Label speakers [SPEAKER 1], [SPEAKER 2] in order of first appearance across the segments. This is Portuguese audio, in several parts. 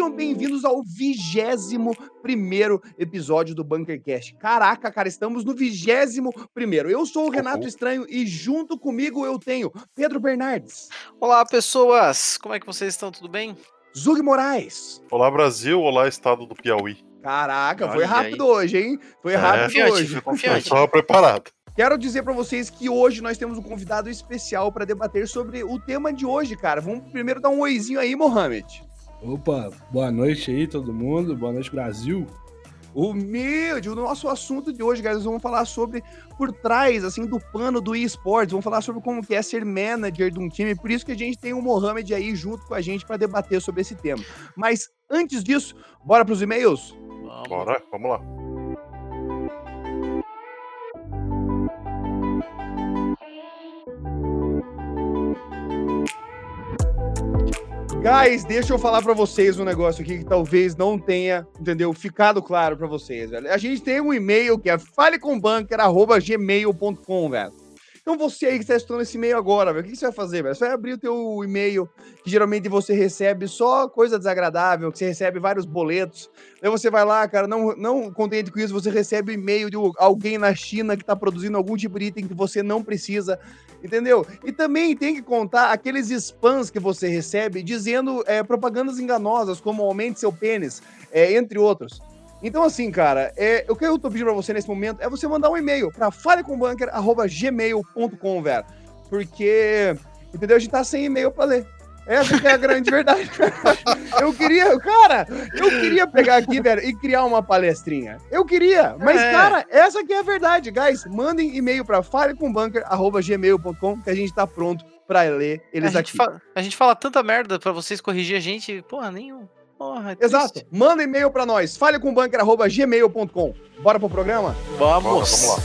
[SPEAKER 1] sejam bem-vindos ao vigésimo primeiro episódio do Bunkercast. Caraca, cara, estamos no vigésimo primeiro. Eu sou o Renato Estranho e junto comigo eu tenho Pedro Bernardes.
[SPEAKER 2] Olá, pessoas! Como é que vocês estão? Tudo bem?
[SPEAKER 1] Zug Moraes.
[SPEAKER 3] Olá, Brasil. Olá, estado do Piauí.
[SPEAKER 1] Caraca, foi rápido aí. hoje, hein? Foi é. rápido confiante, hoje.
[SPEAKER 3] Confiante. Eu estava preparado.
[SPEAKER 1] Quero dizer para vocês que hoje nós temos um convidado especial para debater sobre o tema de hoje, cara. Vamos primeiro dar um oizinho aí, Mohamed.
[SPEAKER 4] Opa, boa noite aí todo mundo, boa noite Brasil.
[SPEAKER 1] Humilde, o nosso assunto de hoje, guys, vamos falar sobre por trás, assim, do pano do esportes, vamos falar sobre como que é ser manager de um time, por isso que a gente tem o Mohamed aí junto com a gente para debater sobre esse tema. Mas antes disso, bora para os e-mails?
[SPEAKER 3] Vamos. Bora, vamos lá.
[SPEAKER 1] Guys, deixa eu falar para vocês um negócio aqui que talvez não tenha, entendeu, ficado claro para vocês, velho. A gente tem um e-mail que é falecombunker@gmail.com, velho. Então você aí que está estudando esse e-mail agora, o que você vai fazer? Você vai abrir o teu e-mail, que geralmente você recebe só coisa desagradável, que você recebe vários boletos. Aí você vai lá, cara, não, não contente com isso, você recebe e-mail de alguém na China que está produzindo algum tipo de item que você não precisa entendeu? E também tem que contar aqueles spams que você recebe dizendo é, propagandas enganosas, como aumente seu pênis, é, entre outros. Então, assim, cara, é, o que eu tô pedindo pra você nesse momento é você mandar um e-mail pra falecombunker.gmail.com, velho. Porque, entendeu? A gente tá sem e-mail pra ler. Essa que é a grande verdade. eu queria, cara, eu queria pegar aqui, velho, e criar uma palestrinha. Eu queria, mas, é. cara, essa que é a verdade, guys. Mandem e-mail para falecombunker.gmail.com que a gente tá pronto para ler eles
[SPEAKER 2] a
[SPEAKER 1] aqui.
[SPEAKER 2] Fala, a gente fala tanta merda para vocês corrigir a gente, porra, nenhum. Porra,
[SPEAKER 1] Exato. Manda e-mail para nós, falecombunker.gmail.com. Bora pro programa?
[SPEAKER 2] Vamos. Bora, vamos lá.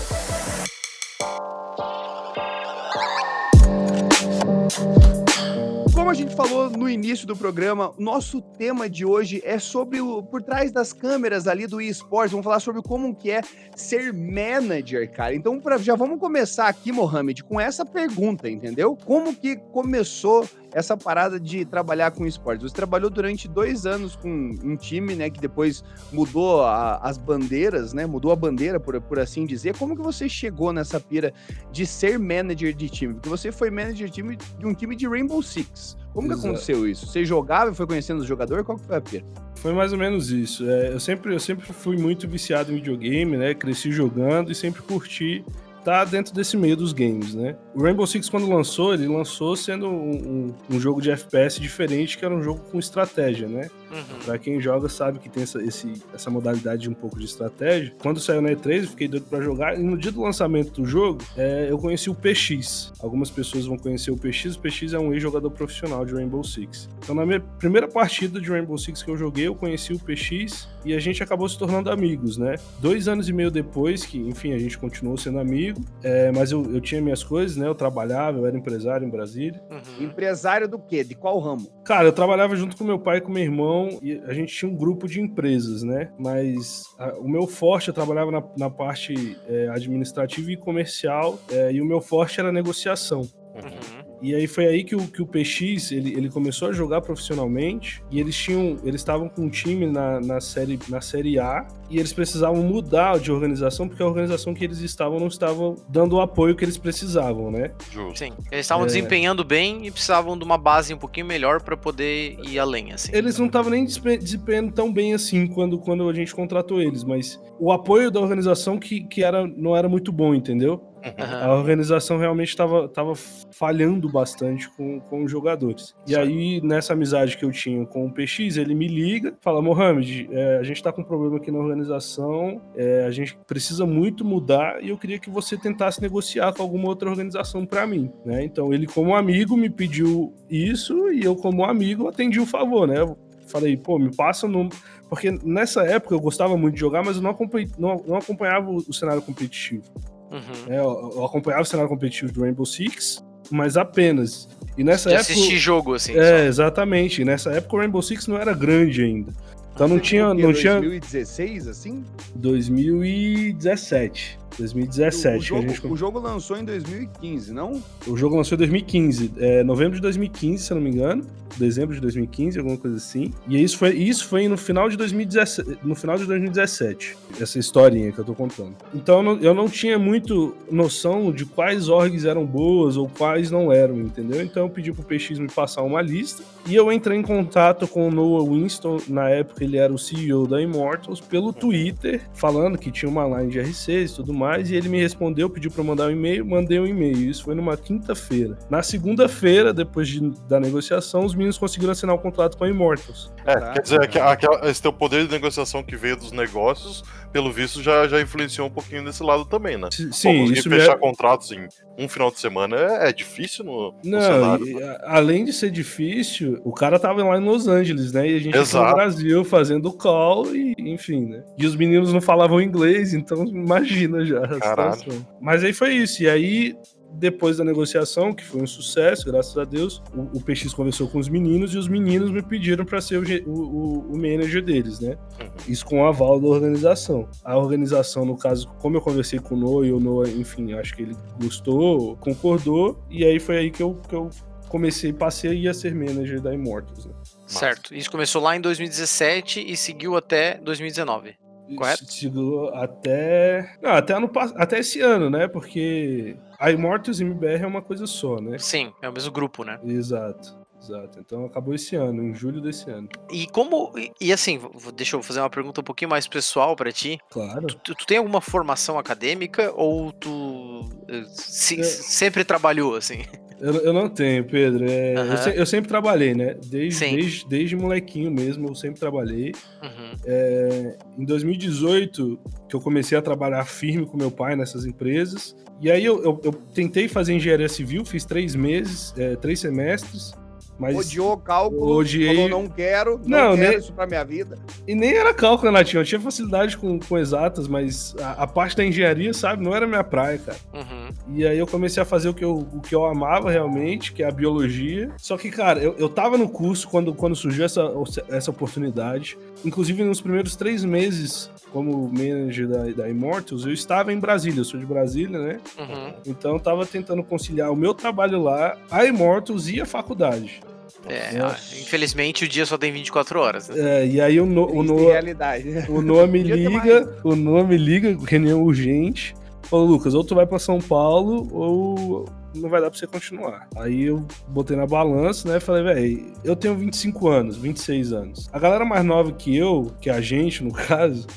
[SPEAKER 1] Como a gente falou no início do programa, nosso tema de hoje é sobre o por trás das câmeras ali do eSports. Vamos falar sobre como que é ser manager, cara. Então, pra, já vamos começar aqui, Mohamed, com essa pergunta, entendeu? Como que começou essa parada de trabalhar com esportes. Você trabalhou durante dois anos com um time, né, que depois mudou a, as bandeiras, né, mudou a bandeira, por, por assim dizer. Como que você chegou nessa pira de ser manager de time? Porque você foi manager de, time, de um time de Rainbow Six. Como Exato. que aconteceu isso? Você jogava e foi conhecendo os jogadores? Qual que foi a pira?
[SPEAKER 4] Foi mais ou menos isso. É, eu, sempre, eu sempre fui muito viciado em videogame, né? Cresci jogando e sempre curti tá dentro desse meio dos games, né? O Rainbow Six, quando lançou, ele lançou sendo um, um, um jogo de FPS diferente, que era um jogo com estratégia, né? Uhum. Pra quem joga sabe que tem essa, esse, essa modalidade de um pouco de estratégia. Quando saiu na E3, eu fiquei doido pra jogar. E no dia do lançamento do jogo, é, eu conheci o PX. Algumas pessoas vão conhecer o PX. O PX é um ex-jogador profissional de Rainbow Six. Então, na minha primeira partida de Rainbow Six que eu joguei, eu conheci o PX e a gente acabou se tornando amigos, né? Dois anos e meio depois, que, enfim, a gente continuou sendo amigo é, mas eu, eu tinha minhas coisas, né? Eu trabalhava, eu era empresário em Brasília.
[SPEAKER 1] Uhum. Empresário do quê? De qual ramo?
[SPEAKER 4] Cara, eu trabalhava junto com meu pai e com meu irmão e a gente tinha um grupo de empresas, né? Mas a, o meu forte, eu trabalhava na, na parte é, administrativa e comercial é, e o meu forte era negociação. Uhum. E aí foi aí que o, que o PX ele, ele começou a jogar profissionalmente e eles tinham eles estavam com um time na, na, série, na série A e eles precisavam mudar de organização porque a organização que eles estavam não estava dando o apoio que eles precisavam, né?
[SPEAKER 2] Justo. Sim, eles estavam é... desempenhando bem e precisavam de uma base um pouquinho melhor para poder ir além, assim.
[SPEAKER 4] Eles não estavam nem desempenhando tão bem assim quando, quando a gente contratou eles, mas o apoio da organização que, que era, não era muito bom, entendeu? Uhum. A organização realmente estava tava falhando bastante com, com os jogadores. E aí, nessa amizade que eu tinha com o PX, ele me liga, fala: Mohamed, é, a gente está com um problema aqui na organização, é, a gente precisa muito mudar e eu queria que você tentasse negociar com alguma outra organização para mim. Né? Então, ele, como amigo, me pediu isso e eu, como amigo, atendi o favor, né? falei, pô, me passa o número. Porque nessa época eu gostava muito de jogar, mas eu não, não, não acompanhava o cenário competitivo. Uhum. É, eu, eu, acompanhava o cenário competitivo do Rainbow Six, mas apenas. E nessa de época.
[SPEAKER 2] assistir jogo, assim.
[SPEAKER 4] É, só. exatamente. E nessa época o Rainbow Six não era grande ainda. Então não tinha, não 2016,
[SPEAKER 1] tinha. 2016, assim?
[SPEAKER 4] 2017.
[SPEAKER 1] O,
[SPEAKER 4] 2017.
[SPEAKER 1] o, jogo,
[SPEAKER 4] gente...
[SPEAKER 1] o jogo lançou em 2015, não?
[SPEAKER 4] O jogo lançou em 2015, é, novembro de 2015, se eu não me engano, dezembro de 2015, alguma coisa assim. E isso foi, isso foi no final de 2017, no final de 2017, essa historinha que eu tô contando. Então eu não, eu não tinha muito noção de quais orgs eram boas ou quais não eram, entendeu? Então eu pedi pro PX me passar uma lista e eu entrei em contato com o Noah Winston, na época ele era o CEO da Immortals, pelo Twitter, falando que tinha uma line de RCs e tudo mais, e ele me respondeu, pediu para mandar um e-mail, mandei um e-mail. Isso foi numa quinta-feira. Na segunda-feira, depois de, da negociação, os meninos conseguiram assinar um contrato com a Immortals.
[SPEAKER 3] É, quer dizer, que aquela, esse teu poder de negociação que veio dos negócios, pelo visto, já, já influenciou um pouquinho desse lado também, né?
[SPEAKER 4] Sim,
[SPEAKER 3] Pô,
[SPEAKER 4] isso
[SPEAKER 3] fechar
[SPEAKER 4] me...
[SPEAKER 3] contratos em um final de semana é, é difícil no, no
[SPEAKER 4] Não,
[SPEAKER 3] cenário.
[SPEAKER 4] e, a- além de ser difícil, o cara tava lá em Los Angeles, né? E a gente aqui no. Brasil fazendo call e, enfim, né? E os meninos não falavam inglês, então imagina já a
[SPEAKER 3] Caralho.
[SPEAKER 4] situação. Mas aí foi isso. E aí, depois da negociação, que foi um sucesso, graças a Deus, o, o PX conversou com os meninos e os meninos me pediram para ser o, o, o- manager deles, né?
[SPEAKER 3] Uhum.
[SPEAKER 4] Isso com o aval da organização. A organização, no caso, como eu conversei com o Noah, e o Noah, enfim, acho que ele gostou, concordou, e aí foi aí que eu, que eu comecei, passei a ser manager da Immortals, né?
[SPEAKER 2] Certo. Isso começou lá em 2017 e seguiu até 2019. Correto?
[SPEAKER 4] Isso Chegou até. Não, até, ano, até esse ano, né? Porque a Immortals e MBR é uma coisa só, né?
[SPEAKER 2] Sim, é o mesmo grupo, né?
[SPEAKER 4] Exato, exato. Então acabou esse ano, em julho desse ano.
[SPEAKER 2] E como. E, e assim, deixa eu fazer uma pergunta um pouquinho mais pessoal pra ti.
[SPEAKER 4] Claro.
[SPEAKER 2] Tu, tu tem alguma formação acadêmica ou tu eh, se-
[SPEAKER 4] É.
[SPEAKER 2] sempre trabalhou assim?
[SPEAKER 4] Eu, eu não tenho, Pedro. É, eu, se- eu sempre trabalhei, né? Desde, desde, desde molequinho mesmo, eu sempre trabalhei.
[SPEAKER 2] Uhum.
[SPEAKER 4] É, em 2018, que eu comecei a trabalhar firme com meu pai nessas empresas. E aí eu, eu- eu tentei fazer engenharia civil, fiz três meses, é, três semestres. Mas
[SPEAKER 1] Odiou cálculo,
[SPEAKER 4] Odiei.
[SPEAKER 1] falou não quero, não,
[SPEAKER 4] Não,
[SPEAKER 1] quero
[SPEAKER 4] nem-
[SPEAKER 1] isso pra minha vida.
[SPEAKER 4] E nem era cálculo, Natinho. Eu tinha facilidade com, com exatas, mas a, a parte da engenharia, sabe, não era minha praia, cara.
[SPEAKER 2] Uhum.
[SPEAKER 4] E aí eu comecei a fazer o que eu, o que eu amava realmente, que é a biologia. Só que, cara, eu, eu tava no curso quando, quando surgiu essa, essa oportunidade. Inclusive, nos primeiros três meses como manager da, da Immortals, eu estava em Brasília. Eu sou de Brasília, né?
[SPEAKER 2] Uhum.
[SPEAKER 4] Então eu tava tentando conciliar o meu trabalho lá, a Immortals e a faculdade.
[SPEAKER 2] É,
[SPEAKER 4] Nossa.
[SPEAKER 2] infelizmente o dia só tem 24 horas, né?
[SPEAKER 4] É, e aí o, no, o,
[SPEAKER 1] realidade.
[SPEAKER 4] o Noah me
[SPEAKER 1] Podia ter
[SPEAKER 4] liga, o Noah me liga, reunião urgente. Falou, Lucas, ou tu vai pra São Paulo ou não vai dar pra você continuar. Aí eu botei na balança, né? Falei, velho, eu tenho 25 anos, 26 anos. A galera mais nova que eu, que a gente, no caso,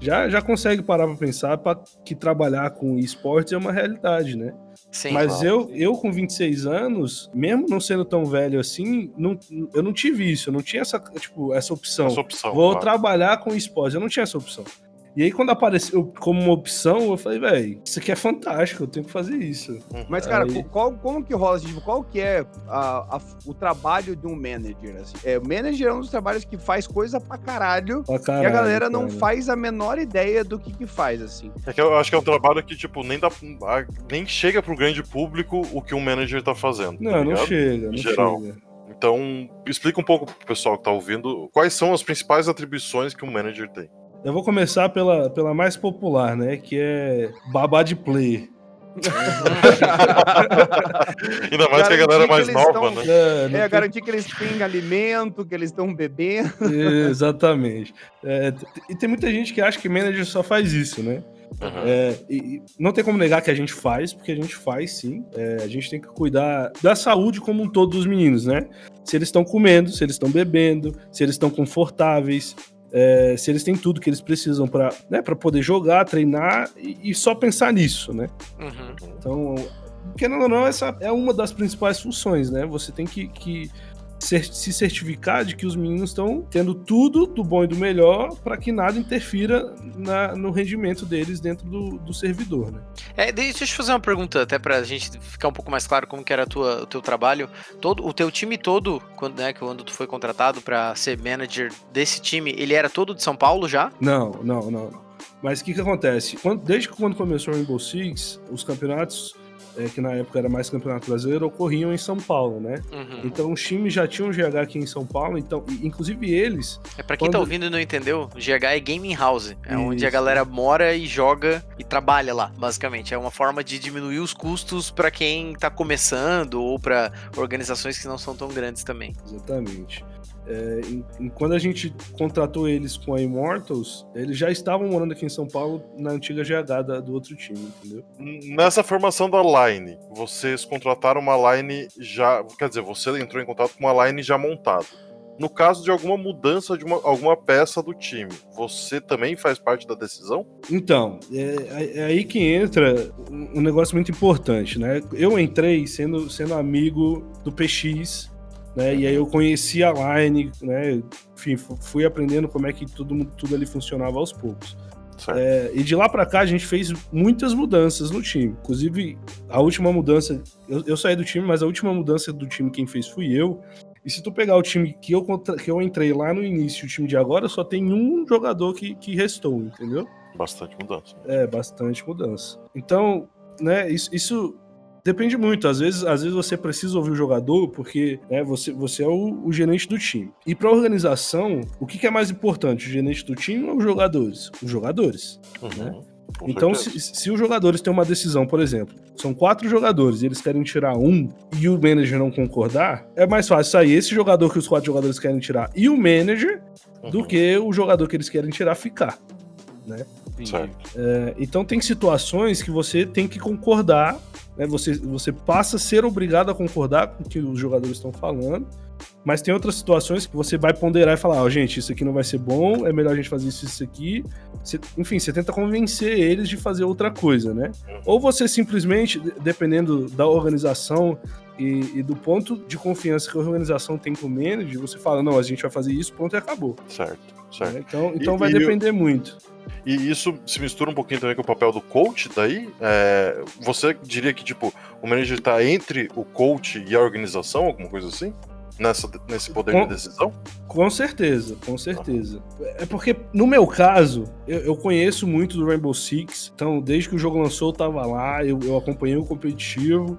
[SPEAKER 4] já, já consegue parar pra pensar pra que trabalhar com esportes é uma realidade, né?
[SPEAKER 2] Sim.
[SPEAKER 4] Mas
[SPEAKER 3] claro.
[SPEAKER 4] eu, eu, com 26 anos, mesmo não sendo tão velho assim, não, eu não tive isso, eu não tinha essa, tipo, essa opção.
[SPEAKER 3] Essa opção.
[SPEAKER 4] Vou
[SPEAKER 3] claro.
[SPEAKER 4] trabalhar com esporte. Eu não tinha essa opção. E aí, quando apareceu como uma opção, eu falei, velho, isso aqui é fantástico, eu tenho que fazer isso.
[SPEAKER 1] Mas, cara,
[SPEAKER 4] Aí-
[SPEAKER 1] qual, como que rola, assim, tipo, qual que é a- a- o trabalho de um manager? Assim? É, o manager é um dos trabalhos que faz coisa pra caralho,
[SPEAKER 4] Pra
[SPEAKER 1] e a
[SPEAKER 4] caralho,
[SPEAKER 1] galera não
[SPEAKER 4] cara.
[SPEAKER 1] faz a menor ideia do que que faz, assim.
[SPEAKER 3] É que eu acho que é um trabalho que, tipo, nem, dá, a- nem chega pro grande público o que um manager tá fazendo. tá
[SPEAKER 4] Não, não
[SPEAKER 3] ligado?
[SPEAKER 4] chega, não
[SPEAKER 3] geral.
[SPEAKER 4] chega.
[SPEAKER 3] Então, explica um pouco pro pessoal que tá ouvindo quais são as principais atribuições que um manager tem.
[SPEAKER 4] Eu vou começar pela, pela mais popular, né? Que é babá de player.
[SPEAKER 3] Ainda mais que a
[SPEAKER 1] Garantir
[SPEAKER 3] galera mais nova,
[SPEAKER 1] tão-
[SPEAKER 3] né?
[SPEAKER 4] É,
[SPEAKER 1] É,
[SPEAKER 4] tem-
[SPEAKER 1] garantir que eles têm alimento, que eles estão bebendo.
[SPEAKER 4] Exatamente. É, e tem muita gente que acha que manager só faz isso, né?
[SPEAKER 3] Uhum.
[SPEAKER 4] É, e, e não tem como negar que a gente faz, porque a gente faz sim. É, a gente tem que cuidar da saúde como um todo dos meninos, né? Se eles estão comendo, se eles estão bebendo, se eles estão confortáveis, é, se eles têm tudo que eles precisam para né, pra poder jogar, treinar e, e só pensar nisso, né?
[SPEAKER 2] Uhum.
[SPEAKER 4] Então, querendo ou não, essa é uma das principais funções, né? Você tem que, que se certificar de que os meninos estão tendo tudo do bom e do melhor para que nada interfira na- no rendimento deles dentro do, do servidor, né?
[SPEAKER 2] É, deixa eu te fazer uma pergunta, até pra gente ficar um pouco mais claro como que era a tua, o teu trabalho. Todo, o teu time todo, quando, né, quando tu foi contratado pra ser manager desse time, ele era todo de São Paulo já?
[SPEAKER 4] Não, não, não. não. Mas o que, que acontece? Quando- desde quando começou o Rainbow Six, os campeonatos é, que na época era mais campeonato brasileiro, ocorriam em São Paulo, né? Uhum. Então os times já tinham GH aqui em São Paulo, então, inclusive eles.
[SPEAKER 2] É para quem tá quando... tá ouvindo e não entendeu, GH é Gaming House. É Isso. onde a galera mora e joga e trabalha lá, basicamente. É uma forma de diminuir os custos para quem tá começando ou para organizações que não são tão grandes também.
[SPEAKER 4] Exatamente. É, quando a gente contratou eles com a Immortals, eles já estavam morando aqui em São Paulo na antiga GH da, do outro time, entendeu?
[SPEAKER 3] Nessa formação da line, vocês contrataram uma line já. Quer dizer, você entrou em contato com uma line já montada. No caso de alguma mudança de uma, alguma peça do time, você também faz parte da decisão?
[SPEAKER 4] Então, é, é aí que entra um negócio muito importante, né? Eu entrei sendo, sendo amigo do PX né? E aí eu conheci a Line, né? Enfim, fui aprendendo como é que tudo, tudo ali funcionava aos poucos. É, e de lá para cá a gente fez muitas mudanças no time. Inclusive, a última mudança. Eu, eu, saí do time, mas a última mudança do time quem fez fui eu. E se tu pegar o time que eu, que eu entrei lá no início, o time de agora, só tem um jogador que, que restou, entendeu?
[SPEAKER 3] Bastante mudança.
[SPEAKER 4] É, bastante mudança. Então, né, isso, isso Depende muito. Às vezes, às vezes você precisa ouvir o jogador porque né, você, você é o, o gerente do time. E para organização, o que, que, é mais importante? O gerente do time ou os jogadores? Os jogadores. Uhum. Né? Então, se, se, os jogadores têm uma decisão, por exemplo, são quatro jogadores e eles querem tirar um e o manager não concordar, é mais fácil sair esse jogador que os quatro jogadores querem tirar e o manager uhum. do que o jogador que eles querem tirar ficar. Né? É, então tem situações que você tem que concordar né? Você, você passa a ser obrigado a concordar com o que os jogadores estão falando, mas tem outras situações que você vai ponderar e falar, ó, oh, gente, isso aqui não vai ser bom, é melhor a gente fazer isso isso aqui. Você, enfim, você tenta convencer eles de fazer outra coisa, né? Uhum. Ou você simplesmente, dependendo da organização e, e, do ponto de confiança que a organização tem com o manager, você fala, não, a gente vai fazer isso, ponto e acabou.
[SPEAKER 3] Certo, certo.
[SPEAKER 4] É, então, então e, vai e depender eu... muito.
[SPEAKER 3] E isso se mistura um pouquinho também com o papel do coach daí. É, você diria que, tipo, o manager está entre o coach e a organização, alguma coisa assim? Nessa, nesse poder com, de decisão?
[SPEAKER 4] Com certeza, com certeza. É porque, no meu caso, eu, eu, conheço muito do Rainbow Six, então desde que o jogo lançou eu tava lá, eu, eu acompanhei o competitivo,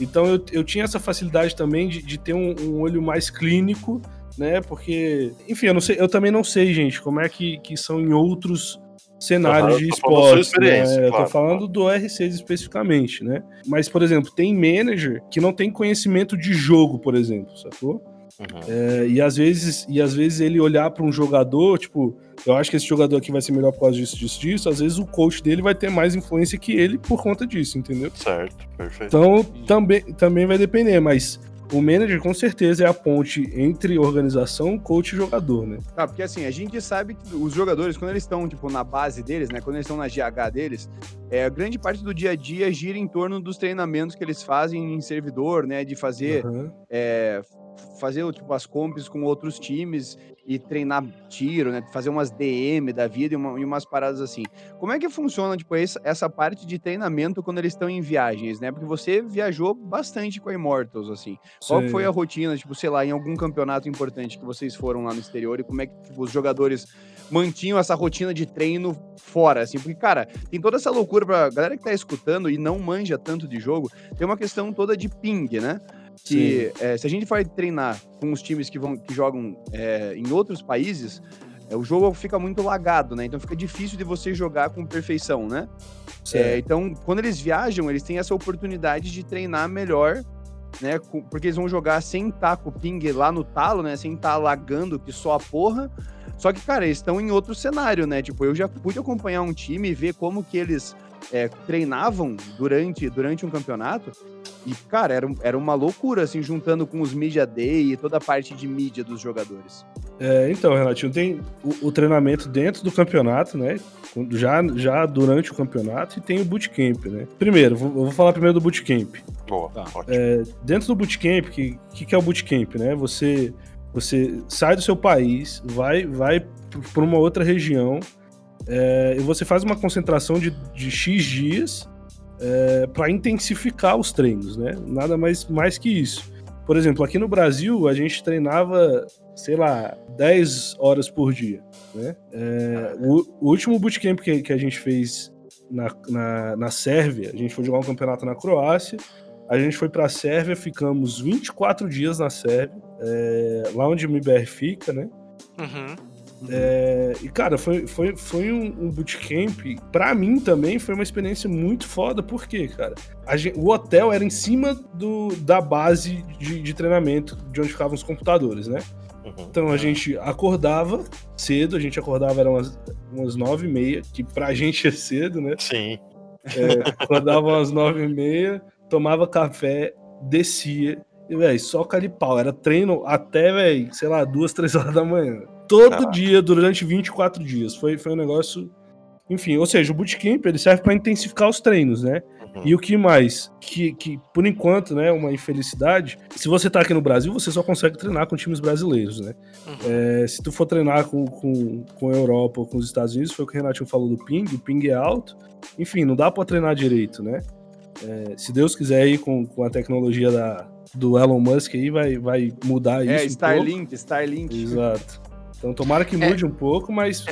[SPEAKER 4] então eu, eu tinha essa facilidade também de, de ter um, um olho mais clínico né? Porque, enfim, eu não sei, eu também não sei, gente, como é que, que são em outros cenários uhum, de esporte. Né? Claro, eu tô falando do R6 especificamente, né? Mas, por exemplo, tem manager que não tem conhecimento de jogo, por exemplo, sacou? Uhum. É, e, às vezes, e às vezes ele olhar para um jogador, tipo, eu acho que esse jogador aqui vai ser melhor por causa disso, disso, disso. Às vezes o coach dele vai ter mais influência que ele por conta disso, entendeu?
[SPEAKER 3] Certo, perfeito.
[SPEAKER 4] Então também, também vai depender, mas o manager com certeza é a ponte entre organização, coach e jogador, né?
[SPEAKER 1] Ah, porque assim, a gente sabe que os jogadores, quando eles estão, tipo, na base deles, né? Quando eles estão na GH deles, é, grande parte do dia a dia gira em torno dos treinamentos que eles fazem em servidor, né? De fazer uhum. é, fazer tipo, as comps com outros times e treinar tiro, né? Fazer umas DM da vida e, uma, e umas paradas assim. Como é que funciona, tipo, essa, essa parte de treinamento quando eles estão em viagens, né? Porque você viajou bastante com a Immortals, assim. Qual foi a rotina, tipo, sei lá, em algum campeonato importante que vocês foram lá no exterior e como é que tipo, os jogadores mantinham essa rotina de treino fora, assim? Porque, cara, tem toda essa loucura pra galera que tá escutando e não manja tanto de jogo, tem uma questão toda de ping, né? Que é, se a gente for treinar com os times que, vão, que jogam é, em outros países, é, o jogo fica muito lagado, né? Então fica difícil de você jogar com perfeição, né? Então, quando eles viajam, eles têm essa oportunidade de treinar melhor, né? Porque eles vão jogar sem estar com o ping lá no talo, né? Sem estar lagando que só a porra. Só que, cara, eles estão em outro cenário, né? Tipo, eu já pude acompanhar um time e ver como que eles é, treinavam durante, durante um campeonato. E, cara, era, era uma loucura, assim, juntando com os Media Day e toda a parte de mídia dos jogadores.
[SPEAKER 4] É, então, Renatinho, tem o, o, treinamento dentro do campeonato, né? Já, já durante o campeonato e tem o bootcamp, né? Primeiro, vou, vou falar primeiro do bootcamp.
[SPEAKER 3] Boa, tá.
[SPEAKER 4] É, dentro do bootcamp, o que, que, que é o bootcamp, né? Você, você sai do seu país, vai, vai para uma outra região, é, e você faz uma concentração de, de X dias é, para intensificar os treinos, né? Nada mais, mais que isso. Por exemplo, aqui no Brasil, a gente treinava, sei lá, 10 horas por dia. Né? É, o, o, último bootcamp que, que a gente fez na, na, na Sérvia, a gente foi jogar um campeonato na Croácia, a gente foi para a Sérvia, ficamos 24 dias na Sérvia, é, lá onde o MBR fica, né? Uhum. É, e, cara, foi, foi, foi um, um bootcamp. Pra mim também foi uma experiência muito foda, porque, cara, gente, o hotel era em cima do, da base de, de treinamento de onde ficavam os computadores, né? Uhum. Então a gente acordava cedo, a gente acordava eram umas, umas nove e meia, que pra gente é cedo, né?
[SPEAKER 3] Sim.
[SPEAKER 4] É, acordava umas nove e meia, tomava café, descia, e, velho, só pau. Era treino até, velho, sei lá, duas, três horas da manhã. Todo Caraca. dia, durante 24 dias. Foi, foi um negócio. Enfim, ou seja, o bootcamp ele serve para intensificar os treinos, né? Uhum. E o que mais? Que, que, por enquanto, né, uma infelicidade. Se você tá aqui no Brasil, você só consegue treinar com times brasileiros, né? Uhum. É, se tu for treinar com, com, com a Europa ou com os Estados Unidos, foi o que o Renatinho falou do ping, o ping é alto. Enfim, não dá para treinar direito, né? É, se Deus quiser aí com, com a tecnologia da, do Elon Musk aí vai, vai mudar é, isso. É,
[SPEAKER 1] Starlink, um Starlink.
[SPEAKER 4] Exato. Então tomara que mude é, um pouco, mas.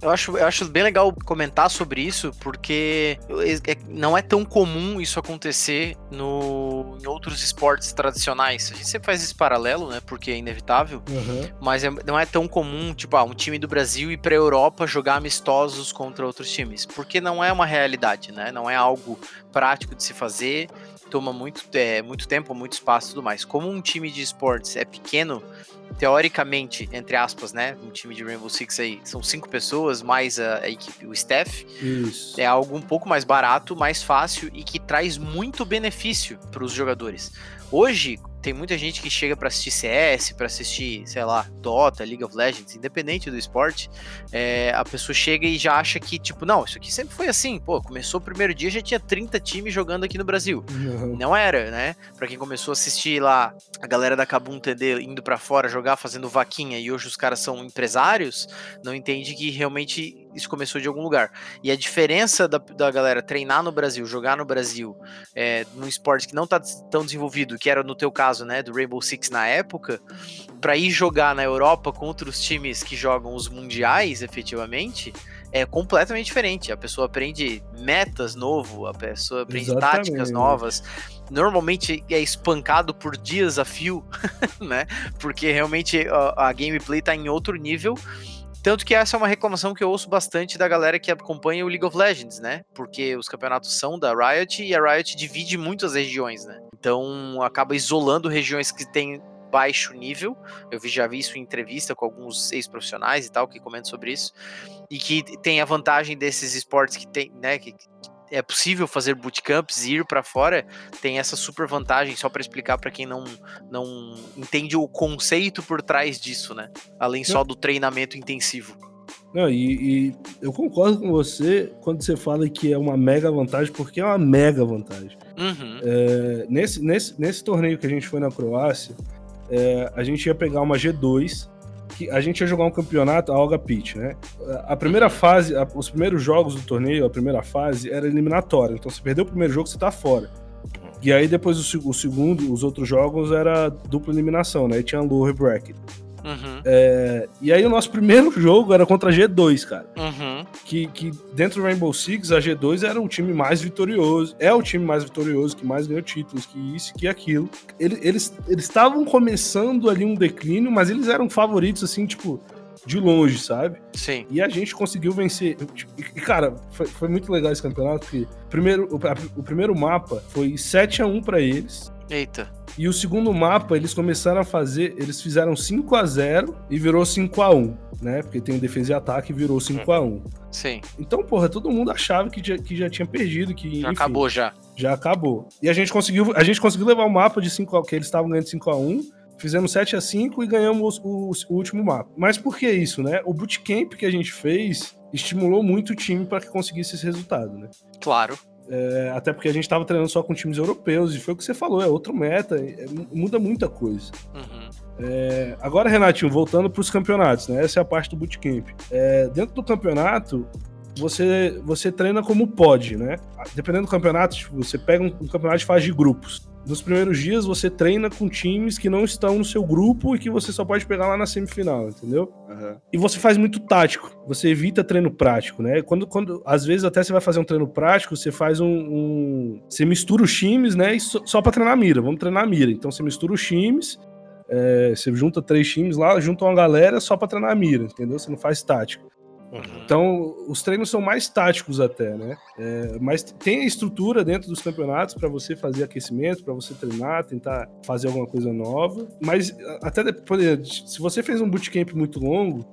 [SPEAKER 2] Eu acho, eu acho bem legal comentar sobre isso, porque é, não é tão comum isso acontecer no, em outros esportes tradicionais. A gente sempre faz esse paralelo, né? Porque é inevitável. Uhum. Mas é, não é tão comum, tipo, ah, um time do Brasil ir pra Europa jogar amistosos contra outros times. Porque não é uma realidade, né? Não é algo prático de se fazer toma muito, é, muito tempo, muito espaço e tudo mais. Como um time de esportes é pequeno, teoricamente, entre aspas, né? Um time de Rainbow Six aí são cinco pessoas, mais a, a equipe, o staff. Isso. É algo um pouco mais barato, mais fácil e que traz muito benefício para os jogadores. Hoje, tem muita gente que chega para assistir CS, para assistir, sei lá, Dota, League of Legends, independente do esporte, é, a pessoa chega e já acha que, tipo, não, isso aqui sempre foi assim. Pô, começou o primeiro dia, já tinha 30 times jogando aqui no Brasil. Uhum. Não era, né? Para quem começou a assistir lá, a galera da Kabum TD indo para fora jogar, fazendo vaquinha, e hoje os caras são empresários, não entende que realmente isso começou de algum lugar. E a diferença da, da galera treinar no Brasil, jogar no Brasil, é, num esporte que não tá tão desenvolvido, que era no teu caso, né, do Rainbow Six na época, para ir jogar na Europa contra os times que jogam os mundiais, efetivamente, é completamente diferente. A pessoa aprende metas novo, a pessoa aprende Exatamente. táticas novas. Normalmente é espancado por dias a fio, né? Porque realmente a, a gameplay tá em outro nível. Tanto que essa é uma reclamação que eu ouço bastante da galera que acompanha o League of Legends, né? Porque os campeonatos são da Riot e a Riot divide muito as regiões, né? Então acaba isolando regiões que têm baixo nível. Eu já vi isso em entrevista com alguns ex-profissionais e tal que comentam sobre isso. E que tem a vantagem desses esportes que tem, né, que, é possível fazer bootcamps e ir para fora, tem essa super vantagem, só para explicar para quem não, não entende o conceito por trás disso, né? Além só do treinamento intensivo.
[SPEAKER 4] Não, e, e, eu concordo com você quando você fala que é uma mega vantagem, porque é uma mega vantagem. Uhum. É, nesse, nesse, nesse torneio que a gente foi na Croácia, é, a gente ia pegar uma G2 que a gente ia jogar um campeonato, a Olga Pitch, né? A primeira fase, a, os primeiros jogos do torneio, a primeira fase, era eliminatória. Então, se perdeu o primeiro jogo, você tá fora. E aí, depois, o, o segundo, os outros jogos, era dupla eliminação, né? E tinha lower bracket. Uhum. É, e aí o nosso primeiro jogo era contra a G2, cara. Uhum. Que, que dentro do Rainbow Six, a G2 era o time mais vitorioso. É o time mais vitorioso, que mais ganhou títulos, que isso, que aquilo. Eles estavam começando ali um declínio, mas eles eram favoritos, assim, tipo, de longe, sabe?
[SPEAKER 2] Sim.
[SPEAKER 4] E a gente conseguiu vencer. E, cara, foi, foi muito legal esse campeonato, porque primeiro, o, o primeiro mapa foi 7 a 1 para eles.
[SPEAKER 2] Eita.
[SPEAKER 4] E o segundo mapa, eles começaram a fazer, eles fizeram 5 a 0 e virou 5 a 1 né? Porque tem defesa e ataque e virou 5 a 1
[SPEAKER 2] Sim.
[SPEAKER 4] Então, porra, todo mundo achava que já, que já tinha perdido, que
[SPEAKER 2] já enfim, acabou já.
[SPEAKER 4] Já acabou. E a gente conseguiu, a gente conseguiu levar o mapa de 5 a que eles estavam ganhando 5 a 1 fizemos 7 a 5 e ganhamos o, o, o, último mapa. Mas por que isso, né? O bootcamp que a gente fez estimulou muito o time para que conseguisse esse resultado, né?
[SPEAKER 2] Claro.
[SPEAKER 4] É, até porque a gente estava treinando só com times europeus, e foi o que você falou, é outro meta, é, muda muita coisa. Uhum. É, agora, Renatinho, voltando para os campeonatos, né? Essa é a parte do bootcamp. É, dentro do campeonato, você, você treina como pode, né? Dependendo do campeonato, tipo, você pega um, um, campeonato de fase de grupos. Nos primeiros dias você treina com times que não estão no seu grupo e que você só pode pegar lá na semifinal, entendeu? Uhum. E você faz muito tático, você evita treino prático, né? Quando, quando às vezes até você vai fazer um treino prático, você faz um, um você mistura os times, né? só, só para treinar a mira, vamos treinar a mira. Então você mistura os times, é, você junta três times lá, junta uma galera só para treinar a mira, entendeu? Você não faz tático. Uhum. Então, os treinos são mais táticos até, né? É, mas tem a estrutura dentro dos campeonatos para você fazer aquecimento, para você treinar, tentar fazer alguma coisa nova. Mas até depois, se você fez um bootcamp muito longo,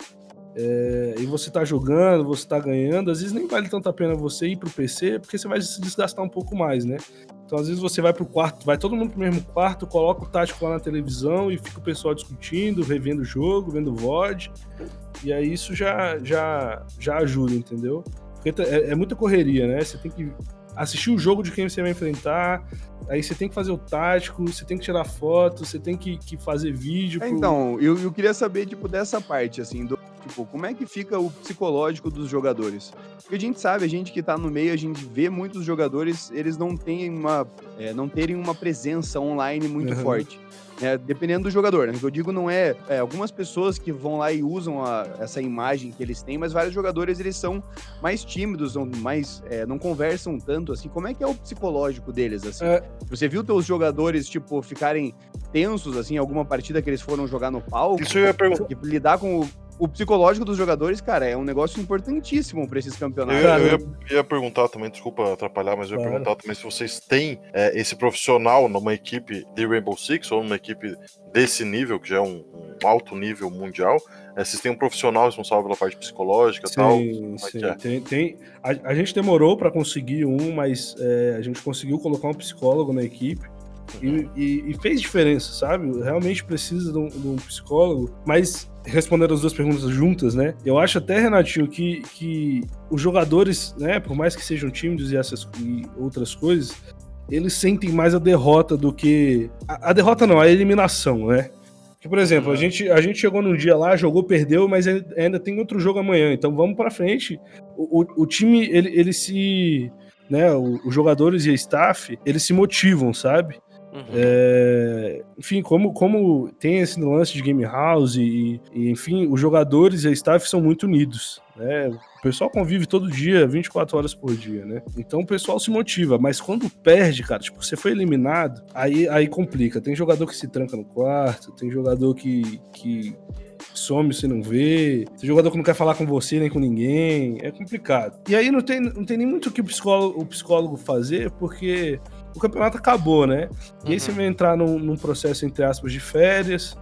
[SPEAKER 4] é, e você tá jogando, você tá ganhando, às vezes nem vale tanto a pena você ir pro PC, porque você vai se desgastar um pouco mais, né? Então, às vezes, você vai pro quarto, vai todo mundo pro mesmo quarto, coloca o tático lá na televisão e fica o pessoal discutindo, revendo o jogo, vendo o VOD. E aí isso já, já, já ajuda, entendeu? Porque é, é muita correria, né? Você tem que assistir o jogo de quem você vai enfrentar, aí você tem que fazer o tático, você tem que tirar foto, você tem que, que fazer vídeo.
[SPEAKER 1] É, pro... Então, eu, eu queria saber, tipo, dessa parte, assim, do, tipo, como é que fica o psicológico dos jogadores? Porque a gente sabe, a gente que tá no meio, a gente vê muitos jogadores, eles não têm uma, é, não terem uma presença online muito uhum. forte. É, dependendo do jogador, né? O que eu digo não é, é, algumas pessoas que vão lá e usam a, essa imagem que eles têm, mas vários jogadores eles são mais tímidos, mais é, não conversam tanto assim. Como é que é o psicológico deles assim? É. Você viu teus jogadores tipo ficarem tensos assim, alguma partida que eles foram jogar no palco?
[SPEAKER 3] Isso eu ia perguntar.
[SPEAKER 1] Lidar com o o psicológico dos jogadores, cara, é um negócio importantíssimo para esses campeonatos.
[SPEAKER 3] Eu, eu ia, ia, perguntar também, desculpa atrapalhar, mas eu ia claro. perguntar também se vocês têm é, esse profissional numa equipe de Rainbow Six ou numa equipe desse nível, que já é um, um alto nível mundial. É, vocês têm um profissional responsável pela parte psicológica e tal?
[SPEAKER 4] Sim, é sim. É? Tem, tem, a, a, gente demorou para conseguir um, mas é, a gente conseguiu colocar um psicólogo na equipe. E, e, e, fez diferença, sabe? Realmente precisa de um, de um, psicólogo. Mas, respondendo as duas perguntas juntas, né? Eu acho até, Renatinho, que, que os jogadores, né, por mais que sejam tímidos e, essas, e outras coisas, eles sentem mais a derrota do que. A, a derrota não, a eliminação, né? Que, por exemplo, a uhum. gente, a gente chegou num dia lá, jogou, perdeu, mas ainda tem outro jogo amanhã, então vamos para frente. O, o, o, time, ele, ele se. Né, os jogadores e a staff, eles se motivam, sabe? Uhum. É, enfim, como, como tem esse lance de game house e, e, enfim, os jogadores e a staff são muito unidos, né? O pessoal convive todo dia, 24 horas por dia, né? Então o pessoal se motiva, mas quando perde, cara, tipo, você foi eliminado, aí, aí complica. Tem jogador que se tranca no quarto, tem jogador que, que some se não vê, tem jogador que não quer falar com você nem com ninguém, é complicado. E aí não tem, não tem nem muito o que o psicólogo, o psicólogo fazer, porque o campeonato acabou, né? E aí você uhum. vai entrar num, num, processo, entre aspas, de férias,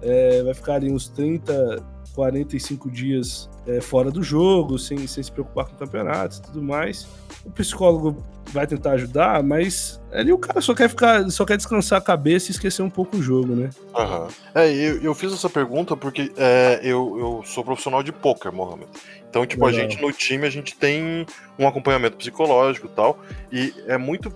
[SPEAKER 4] é, vai ficar ali uns 30, 45 dias é, fora do jogo, sem, sem se preocupar com campeonatos e tudo mais. O psicólogo vai tentar ajudar, mas ali o cara só quer ficar, só quer descansar a cabeça e esquecer um pouco o jogo, né?
[SPEAKER 3] Uhum. É, eu, eu fiz essa pergunta porque é, eu, eu sou profissional de poker, Mohamed. Então, tipo, Legal. a gente no time, a gente tem um acompanhamento psicológico e tal. E é muito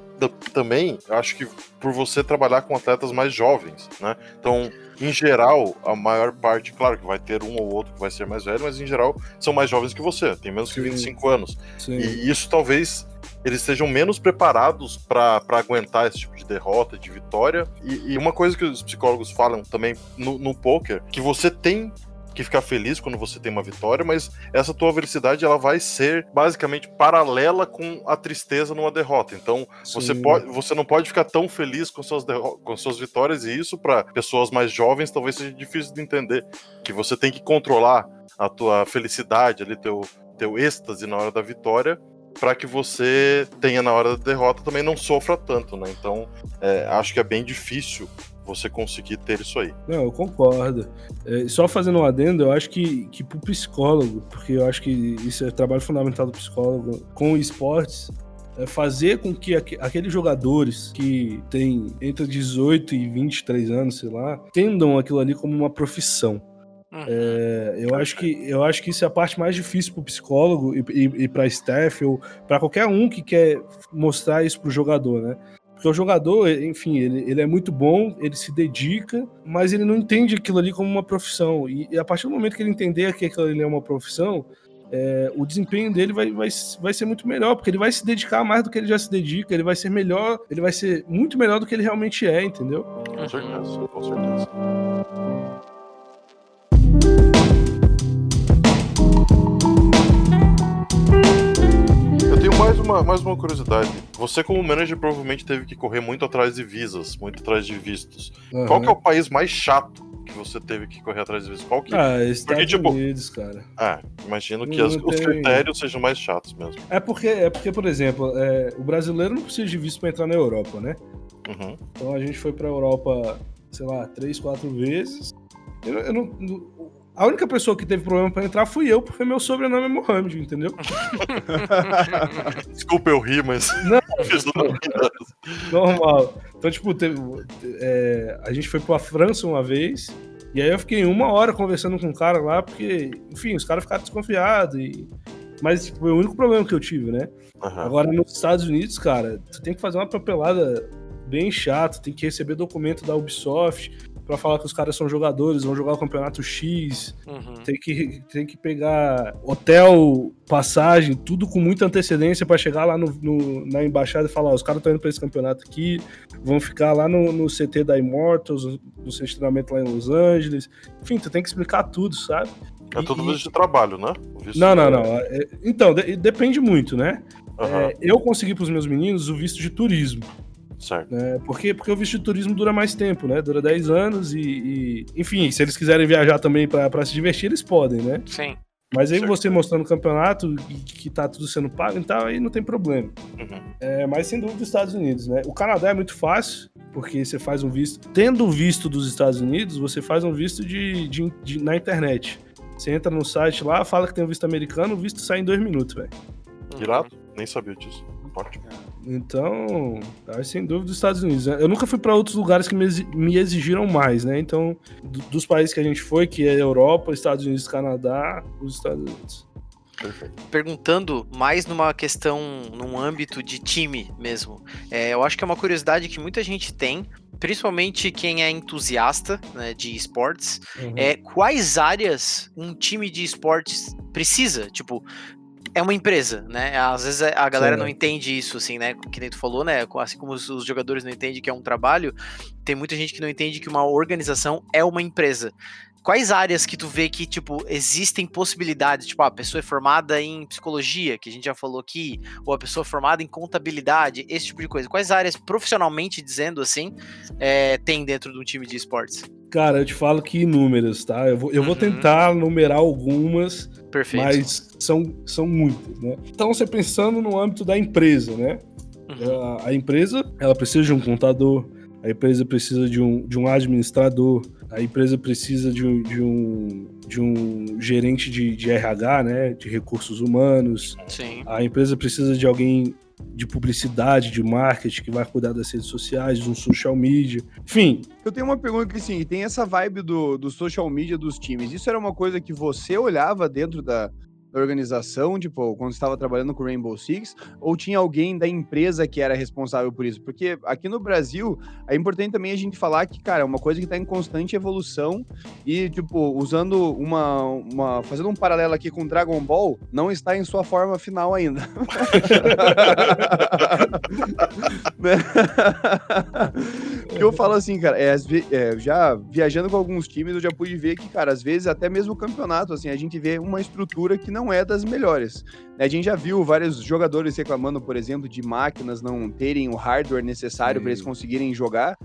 [SPEAKER 3] também, acho que por você trabalhar com atletas mais jovens, né? Então, em geral, a maior parte, claro que vai ter um ou outro que vai ser mais velho, mas em geral são mais jovens que você, tem menos Sim. que 25 anos. Sim. E isso talvez eles sejam menos preparados para aguentar esse tipo de derrota, de vitória. E, e, uma coisa que os psicólogos falam também no, no poker, que você tem que ficar feliz quando você tem uma vitória, mas essa tua felicidade ela vai ser basicamente paralela com a tristeza numa derrota. Então, você, pode, você não pode ficar tão feliz com suas, com suas vitórias, e isso para pessoas mais jovens talvez seja difícil de entender. Que você tem que controlar a tua felicidade, ali, teu, teu êxtase na hora da vitória, para que você tenha na hora da derrota também não sofra tanto, né? Então, é, acho que é bem difícil você conseguir ter isso aí.
[SPEAKER 4] Não, eu concordo. É, só fazendo um adendo, eu acho que, que pro psicólogo, porque eu acho que isso é trabalho fundamental do psicólogo com esportes, é fazer com que aqueles jogadores que têm entre 18 e 23 anos, sei lá, entendam aquilo ali como uma profissão. Uhum. É, eu, acho que, eu acho que isso é a parte mais difícil para o psicólogo e, e, e para staff ou para qualquer um que quer mostrar isso para o jogador, né? O jogador, enfim, ele, ele é muito bom, ele se dedica, mas ele não entende aquilo ali como uma profissão. E, e a partir do momento que ele entender que aquilo ali é uma profissão, é, o desempenho dele vai, vai, vai ser muito melhor, porque ele vai se dedicar mais do que ele já se dedica, ele vai ser melhor, ele vai ser muito melhor do que ele realmente é, entendeu?
[SPEAKER 3] Com certeza, com certeza. Mais uma, mais uma curiosidade. Você, como manager, provavelmente teve que correr muito atrás de visas, muito atrás de vistos. Uhum. Qual que é o país mais chato que você teve que correr atrás de vistos? Qual que...
[SPEAKER 4] Ah, Estados porque, tipo... Unidos, cara.
[SPEAKER 3] Ah, imagino que as, tem... os critérios sejam mais chatos mesmo.
[SPEAKER 4] É porque, é porque por exemplo, é, o brasileiro não precisa de visto para entrar na Europa, né?
[SPEAKER 3] Uhum.
[SPEAKER 4] Então a gente foi pra Europa, sei lá, três, quatro vezes. Eu, eu não, a única pessoa que teve problema pra entrar fui eu, porque meu sobrenome é Mohamed, entendeu?
[SPEAKER 3] Desculpa eu rir, mas.
[SPEAKER 4] Não, normal. Então, tipo, teve, é, a gente foi pra França uma vez, e aí eu fiquei uma hora conversando com um cara lá, porque, enfim, os caras ficaram desconfiados. E... Mas tipo, foi o único problema que eu tive, né? Uhum. Agora, nos Estados Unidos, cara, tu tem que fazer uma papelada bem chata, tem que receber documento da Ubisoft para falar que os caras são jogadores, vão jogar o campeonato X, uhum. tem, que, tem que pegar hotel, passagem, tudo com muita antecedência para chegar lá no, no, na embaixada e falar: os caras estão indo para esse campeonato aqui, vão ficar lá no, no CT da Immortals, no centro de treinamento lá em Los Angeles. Enfim, tu tem que explicar tudo, sabe?
[SPEAKER 3] É tudo visto de trabalho, né?
[SPEAKER 4] não, não, não. É, então, de, depende muito, né? Uhum. É, eu consegui para os meus meninos o visto de turismo.
[SPEAKER 3] Certo.
[SPEAKER 4] É, porque, porque o visto de turismo dura mais tempo, né? Dura 10 anos e, e enfim, se eles quiserem viajar também para se divertir, eles podem, né?
[SPEAKER 2] Sim.
[SPEAKER 4] Mas aí certo. você mostrando o campeonato e que tá tudo sendo pago e tal, aí não tem problema.
[SPEAKER 3] Uhum.
[SPEAKER 4] É, mas sem dúvida os Estados Unidos, né? O Canadá é muito fácil, porque você faz um visto. Tendo o visto dos Estados Unidos, você faz um visto de, de, de, na internet. Você entra no site lá, fala que tem um visto americano, o visto sai em dois minutos, velho.
[SPEAKER 3] Irado? Nem sabia disso. Ótimo.
[SPEAKER 4] Então, sem dúvida, os Estados Unidos. Né? Eu nunca fui para outros lugares que me exigiram mais, né? Então, dos países que a gente foi, que é Europa, Estados Unidos, Canadá, os Estados Unidos.
[SPEAKER 2] Perfeito. Perguntando mais numa questão, num âmbito de time mesmo. É, eu acho que é uma curiosidade que muita gente tem, principalmente quem é entusiasta né, de esportes, uhum. é quais áreas um time de esportes precisa. Tipo, é uma empresa, né? Às vezes a galera Sim. não entende isso, assim, né? Que nem tu falou, né? Assim como os, jogadores não entendem que é um trabalho, tem muita gente que não entende que uma organização é uma empresa. Quais áreas que tu vê que, tipo, existem possibilidades? Tipo, a pessoa é formada em psicologia, que a gente já falou aqui, ou a pessoa é formada em contabilidade, esse tipo de coisa. Quais áreas, profissionalmente dizendo assim, é, tem dentro de um time de esportes?
[SPEAKER 4] Cara, eu te falo que inúmeras, tá? Eu vou, eu uhum. vou tentar numerar algumas,
[SPEAKER 2] Perfeito.
[SPEAKER 4] mas são, são muitas, né? Então, você pensando no âmbito da empresa, né? Uhum. A, a, empresa, ela precisa de um contador, a empresa precisa de um, de um administrador, a empresa precisa de um, de um, de um gerente de, de RH, né? De recursos humanos.
[SPEAKER 2] Sim.
[SPEAKER 4] A empresa precisa de alguém de publicidade, de marketing, que vai cuidar das redes sociais, de um social media, enfim.
[SPEAKER 1] Eu tenho uma pergunta que, assim, tem essa vibe do, do social media dos times. Isso era uma coisa que você olhava dentro da, organização, tipo, quando estava trabalhando com Rainbow Six, ou tinha alguém da empresa que era responsável por isso? Porque aqui no Brasil, é importante também a gente falar que, cara, é uma coisa que está em constante evolução e, tipo, usando uma, uma. fazendo um paralelo aqui com Dragon Ball, não está em sua forma final ainda. Porque eu falo assim, cara, é, é, já viajando com alguns times, eu já pude ver que, cara, às vezes até mesmo o campeonato, assim, a gente vê uma estrutura que não não é das melhores. A gente já viu vários jogadores reclamando, por exemplo, de máquinas não terem o hardware necessário para eles conseguirem jogar.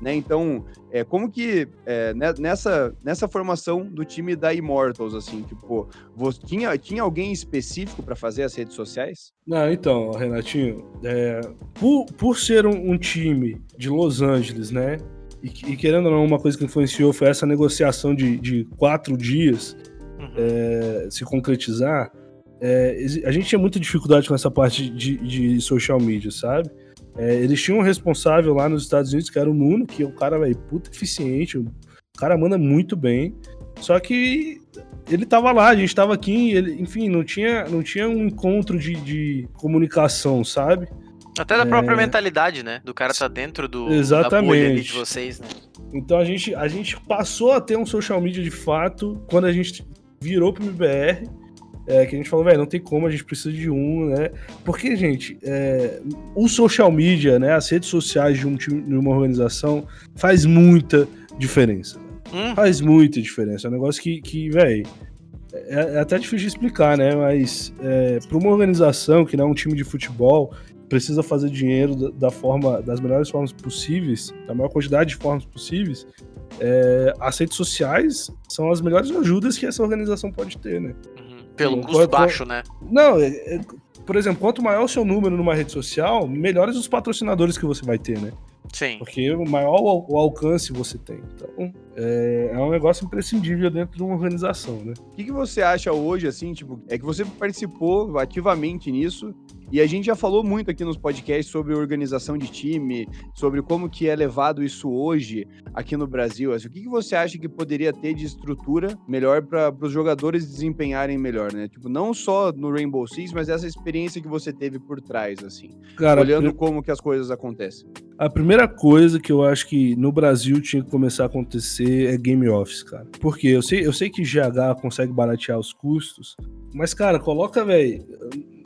[SPEAKER 1] Né? Então, é, como que é, nessa, nessa formação do time da Immortals, assim, tipo, você, tinha, tinha alguém específico para fazer as redes sociais?
[SPEAKER 4] Não, então, Renatinho, é, por, por ser um, um, time de Los Angeles, né? E, e, querendo ou não, uma coisa que influenciou foi essa negociação de, de quatro dias uhum. é, se concretizar, é, a gente tinha muita dificuldade com essa parte de, de social media, sabe? É, eles tinham um responsável lá nos Estados Unidos, que era o Nuno, que é um cara, velho, puta eficiente, o cara manda muito bem. Só que ele tava lá, a gente tava aqui, ele, enfim, não tinha, não tinha um encontro de, de comunicação, sabe?
[SPEAKER 2] Até da própria é... mentalidade, né? Do cara tá dentro do
[SPEAKER 4] Exatamente.
[SPEAKER 2] de vocês, né?
[SPEAKER 4] Então a gente, a gente passou a ter um social media de fato quando a gente virou pro MBR. é, que a gente falou, velho, não tem como, a gente precisa de um, né? Porque, gente, é, o social media, né, as redes sociais de, um time, de uma organização faz muita diferença. Hum. Faz muita diferença. É um negócio que, que velho, é, é, até difícil de explicar, né? Mas é, para uma organização que não é um time de futebol, precisa fazer dinheiro da, da, forma, das melhores formas possíveis, da maior quantidade de formas possíveis, é, as redes sociais são as melhores ajudas que essa organização pode ter, né?
[SPEAKER 2] Uhum. Pelo então, custo baixo, né?
[SPEAKER 4] Não, é, é, por exemplo, quanto maior o seu número numa rede social, melhores os patrocinadores que você vai ter, né?
[SPEAKER 2] Sim.
[SPEAKER 4] Porque o maior o, alcance você tem. Então, é, é, um negócio imprescindível dentro de uma organização, né?
[SPEAKER 1] O que, que você acha hoje, assim, tipo, é que você participou ativamente nisso e a gente já falou muito aqui nos podcasts sobre organização de time, sobre como que é levado isso hoje aqui no Brasil. Assim, o que, que você acha que poderia ter de estrutura melhor para os jogadores desempenharem melhor, né? Tipo, não só no Rainbow Six, mas essa experiência que você teve por trás, assim. Cara, olhando como que as coisas acontecem.
[SPEAKER 4] A primeira coisa que eu acho que no Brasil tinha que começar a acontecer é game office, cara. Porque eu sei, eu sei que GH consegue baratear os custos, mas, cara, coloca, velho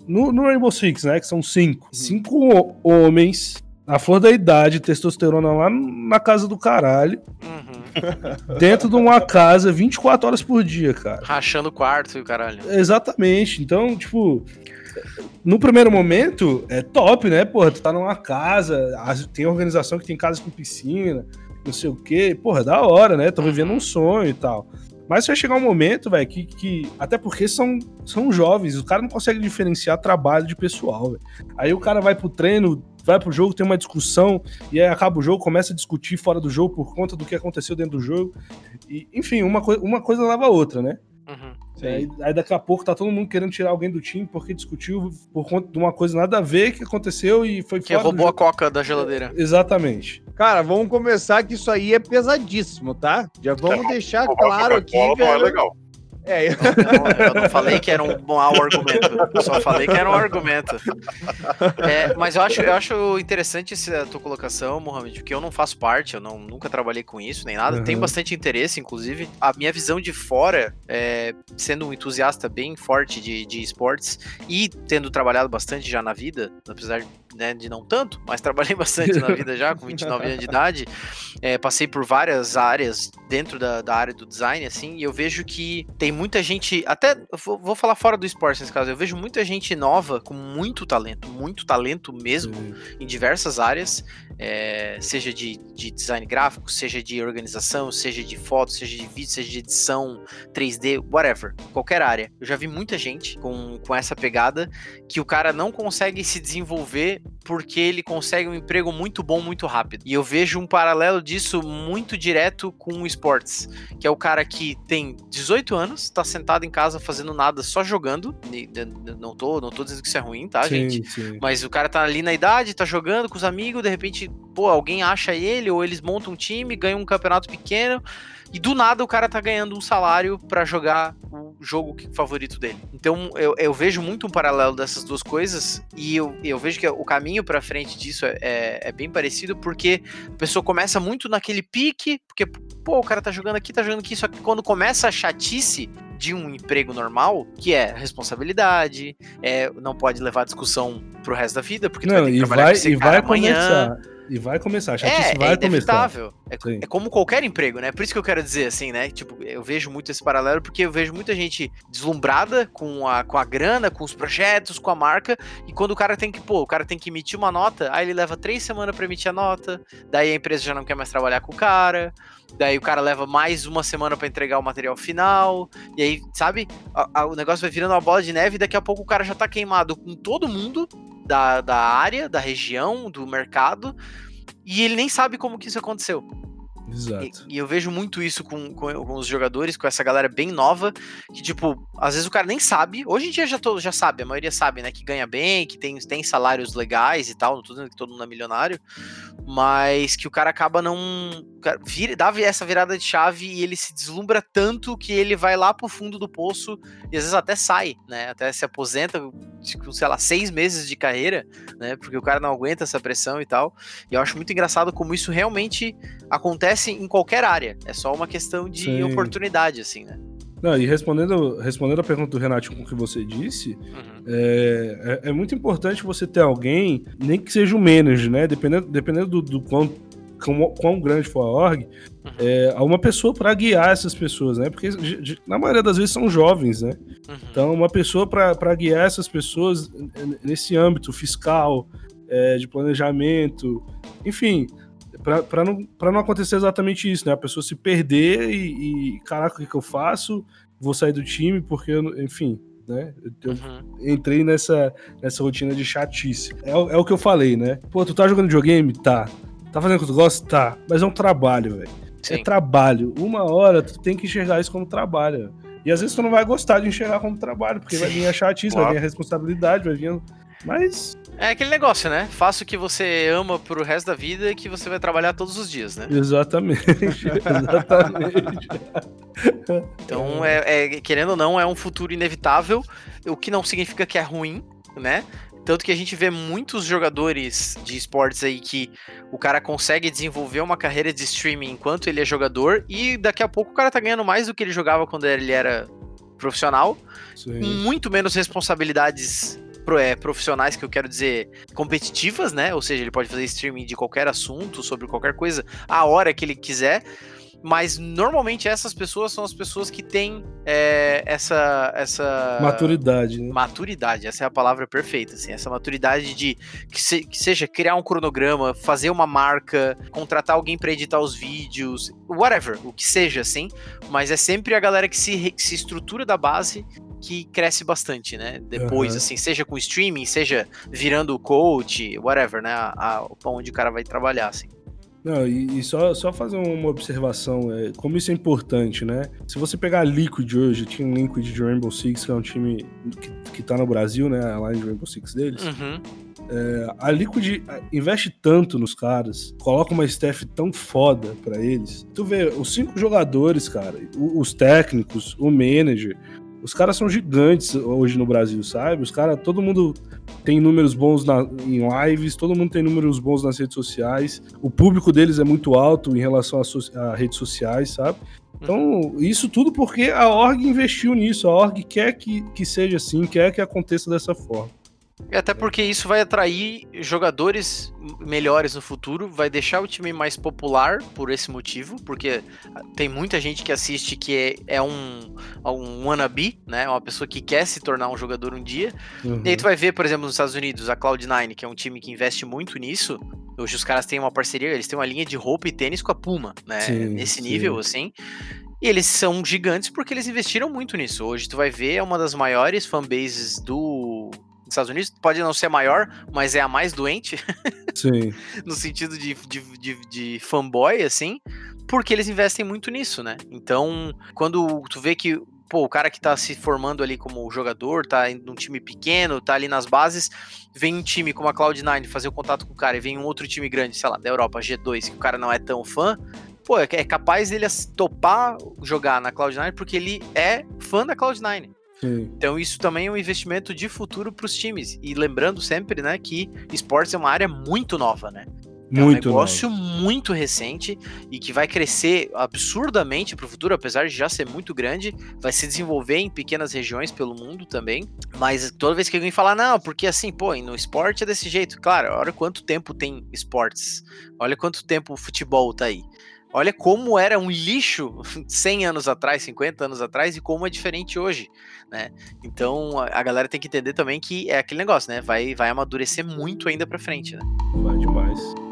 [SPEAKER 4] no, no Rainbow Six, né? Que são cinco. Uhum. Cinco homens, a flor da idade, testosterona lá na casa do caralho. Uhum. Dentro de uma casa 24 horas por dia, cara.
[SPEAKER 2] Rachando o quarto e o caralho.
[SPEAKER 4] Exatamente. Então, tipo. No primeiro momento, é top, né? Porra, tu tá numa casa, tem organização que tem casa com piscina, não sei o quê. Porra, da hora, né? Tô vivendo um sonho e tal. Mas vai chegar um momento, velho, que, que. Até porque são, são jovens, o cara não consegue diferenciar trabalho de pessoal, véio. Aí o cara vai pro treino, vai pro jogo, tem uma discussão, e aí acaba o jogo, começa a discutir fora do jogo por conta do que aconteceu dentro do jogo. E, enfim, uma, co uma coisa leva a outra, né? Aí, aí, daqui a pouco tá todo mundo querendo tirar alguém do time porque discutiu por conta de uma coisa nada a ver que aconteceu e foi
[SPEAKER 2] Que roubou a coca da geladeira.
[SPEAKER 4] Exatamente.
[SPEAKER 1] Cara, vamos começar que isso aí é pesadíssimo, tá? Já vamos é, deixar claro aqui. Não é legal.
[SPEAKER 2] É, eu... Não, eu não falei que era um mau argumento, eu só falei que era um argumento. É, mas eu acho, eu acho interessante essa tua colocação, Mohamed, porque eu não faço parte, eu não, nunca trabalhei com isso nem nada, uhum. tenho bastante interesse, inclusive. A minha visão de fora, é, sendo um entusiasta bem forte de, de esportes e tendo trabalhado bastante já na vida, apesar de né, de não tanto, mas trabalhei bastante na vida já, com 29 anos de idade. É, passei por várias áreas dentro da, da, área do design, assim, e eu vejo que tem muita gente, até, vou, vou, falar fora do esporte nesse caso, eu vejo muita gente nova com muito talento, muito talento mesmo, Sim. em diversas áreas, é, seja de, de, design gráfico, seja de organização, seja de foto, seja de vídeo, seja de edição, 3D, whatever, qualquer área. Eu já vi muita gente com, com essa pegada que o cara não consegue se desenvolver porque ele consegue um emprego muito bom muito rápido. E eu vejo um paralelo disso muito direto com o esportes, que é o cara que tem 18 anos, tá sentado em casa fazendo nada, só jogando. Não tô, não tô dizendo que isso é ruim, tá, sim, gente? Sim. Mas o cara tá ali na idade, tá jogando com os amigos, de repente, pô, alguém acha ele ou eles montam um time, ganham um campeonato pequeno e do nada o cara tá ganhando um salário para jogar o jogo favorito dele. Então eu, eu, vejo muito um paralelo dessas duas coisas e eu, eu vejo que o caminho para frente disso é, é, é, bem parecido porque a pessoa começa muito naquele pique, porque pô, o cara tá jogando aqui, tá jogando aqui, só que quando começa a chatice de um emprego normal, que é responsabilidade, é, não pode levar discussão pro resto da vida, porque tu
[SPEAKER 4] não,
[SPEAKER 2] vai ter que
[SPEAKER 4] trabalhar vai, com esse e vai amanhã. Começar e vai começar, a chatice é, vai é
[SPEAKER 2] inevitável. começar. É, é, como qualquer emprego, né? Por isso que eu quero dizer assim, né? Tipo, eu vejo muito esse paralelo porque eu vejo muita gente deslumbrada com a, com a grana, com os projetos, com a marca, e quando o cara tem que, pô, o cara tem que emitir uma nota, aí ele leva três semanas para emitir a nota, daí a empresa já não quer mais trabalhar com o cara, daí o cara leva mais uma semana para entregar o material final, e aí, sabe, a, a, o negócio vai virando uma bola de neve e daqui a pouco o cara já tá queimado com todo mundo da, da área, da região, do mercado, e ele nem sabe como que isso aconteceu.
[SPEAKER 4] Exato.
[SPEAKER 2] E, e, eu vejo muito isso com, com, com, os jogadores, com essa galera bem nova, que, tipo, às vezes o cara nem sabe. Hoje em dia já, todo, já sabe, a maioria sabe, né? Que ganha bem, que tem, tem salários legais e tal, não tô dizendo que todo mundo é milionário, mas que o cara acaba não. Cara, vira, dá essa virada de chave e ele se deslumbra tanto que ele vai lá pro fundo do poço e às vezes até sai, né? Até se aposenta, tipo, sei lá, seis meses de carreira, né? Porque o cara não aguenta essa pressão e tal. E eu acho muito engraçado como isso realmente acontece em qualquer área. É só uma questão de Sim. oportunidade, assim, né?
[SPEAKER 4] Não, e respondendo, respondendo a pergunta do Renato com o que você disse, uhum. é, é, é, muito importante você ter alguém, nem que seja um manager, né? Dependendo, dependendo do, do quão, quão, quão grande for a org, uhum. é, uma pessoa para guiar essas pessoas, né? Porque na maioria das vezes são jovens, né? Uhum. Então, uma pessoa para guiar essas pessoas nesse âmbito fiscal, é, de planejamento, enfim, para não, não acontecer exatamente isso, né? A pessoa se perder e, e caraca, o que, que eu faço? Vou sair do time porque, eu, enfim, né? Eu uhum. entrei nessa, nessa rotina de chatice. É, é, o que eu falei, né? Pô, tu tá jogando videogame? Tá. Tá fazendo o que tu gosta? Tá. Mas é um trabalho, velho. É trabalho. Uma hora tu tem que enxergar isso como trabalho. E às vezes tu não vai gostar de enxergar como trabalho, porque vai vir a chatice, claro. vai vir a responsabilidade, vai vir. Mas
[SPEAKER 2] é aquele negócio, né? Faça o que você ama pro resto da vida e que você vai trabalhar todos os dias, né?
[SPEAKER 4] Exatamente. exatamente.
[SPEAKER 2] então, é, é, querendo ou não, é um futuro inevitável, o que não significa que é ruim, né? Tanto que a gente vê muitos jogadores de esportes aí que o cara consegue desenvolver uma carreira de streaming enquanto ele é jogador e daqui a pouco o cara tá ganhando mais do que ele jogava quando ele era profissional, Sim. muito menos responsabilidades é, profissionais que eu quero dizer competitivas, né? Ou seja, ele pode fazer streaming de qualquer assunto, sobre qualquer coisa, a hora que ele quiser. Mas normalmente essas pessoas são as pessoas que têm é, essa, essa.
[SPEAKER 4] Maturidade, né?
[SPEAKER 2] Maturidade, essa é a palavra perfeita, assim. Essa maturidade de que, se, que seja criar um cronograma, fazer uma marca, contratar alguém para editar os vídeos, whatever, o que seja, assim. Mas é sempre a galera que se, que se estrutura da base que cresce bastante, né? Depois, uhum. assim, seja com streaming, seja virando coach, whatever, né? A, a, onde o cara vai trabalhar, assim.
[SPEAKER 4] Não, e, e, só, só fazer uma observação, é, como isso é importante, né? Se você pegar a Liquid hoje, tinha um Liquid de Rainbow Six, que é um time que, que tá no Brasil, né? A line de Rainbow Six deles. Uhum. É, a Liquid investe tanto nos caras, coloca uma staff tão foda para eles. Tu vê, os cinco jogadores, cara, os técnicos, o manager, os caras são gigantes hoje no Brasil, sabe? Os caras, todo mundo tem números bons na, em lives, todo mundo tem números bons nas redes sociais. O público deles é muito alto em relação a, a redes sociais, sabe? Então, isso tudo porque a org investiu nisso. A org quer que, que seja assim, quer que aconteça dessa forma.
[SPEAKER 2] E até porque isso vai atrair jogadores melhores no futuro, vai deixar o time mais popular por esse motivo, porque tem muita gente que assiste que é, é um, um wannabe, né? Uma pessoa que quer se tornar um jogador um dia. Uhum. E aí tu vai ver, por exemplo, nos Estados Unidos, a Cloud9, que é um time que investe muito nisso. Hoje os caras têm uma parceria, eles têm uma linha de roupa e tênis com a Puma, né? Sim, Nesse sim. nível, assim. E eles são gigantes porque eles investiram muito nisso. Hoje tu vai ver, é uma das maiores fanbases do nos Estados Unidos, pode não ser maior, mas é a mais doente.
[SPEAKER 4] Sim.
[SPEAKER 2] no sentido de, de, de, de, fanboy, assim, porque eles investem muito nisso, né? Então, quando tu vê que pô, o cara que tá se formando ali como jogador, tá num time pequeno, tá ali nas bases, vem um time como a Cloud9 fazer o contato com o cara e vem um outro time grande, sei lá, da Europa, G2, que o cara não é tão fã, pô, é, é capaz dele topar jogar na Cloud9 porque ele é fã da Cloud9. Sim. Então isso também é um investimento de futuro para os times. E lembrando sempre, né, que esportes é uma área muito nova, né? É muito um negócio novo. muito recente e que vai crescer absurdamente para o futuro, apesar de já ser muito grande, vai se desenvolver em pequenas regiões pelo mundo também. Mas toda vez que alguém falar, não, porque assim, pô, no esporte é desse jeito. Claro, olha quanto tempo tem esportes, olha quanto tempo o futebol tá aí. Olha como era um lixo 100 anos atrás, 50 anos atrás e como é diferente hoje, né? Então a galera tem que entender também que é aquele negócio, né? Vai, vai amadurecer muito ainda para frente, né?
[SPEAKER 4] Vai demais.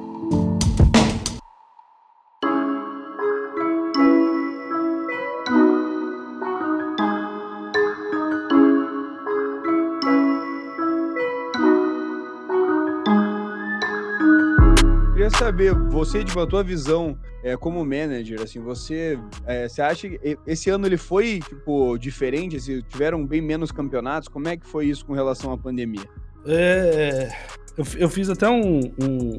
[SPEAKER 1] Queria saber, você, de a tua visão é, como manager, assim, você, é, você acha que esse ano ele foi, tipo, diferente? Assim, tiveram bem menos campeonatos? Como é que foi isso com relação à pandemia?
[SPEAKER 4] É, eu, eu fiz até um, um,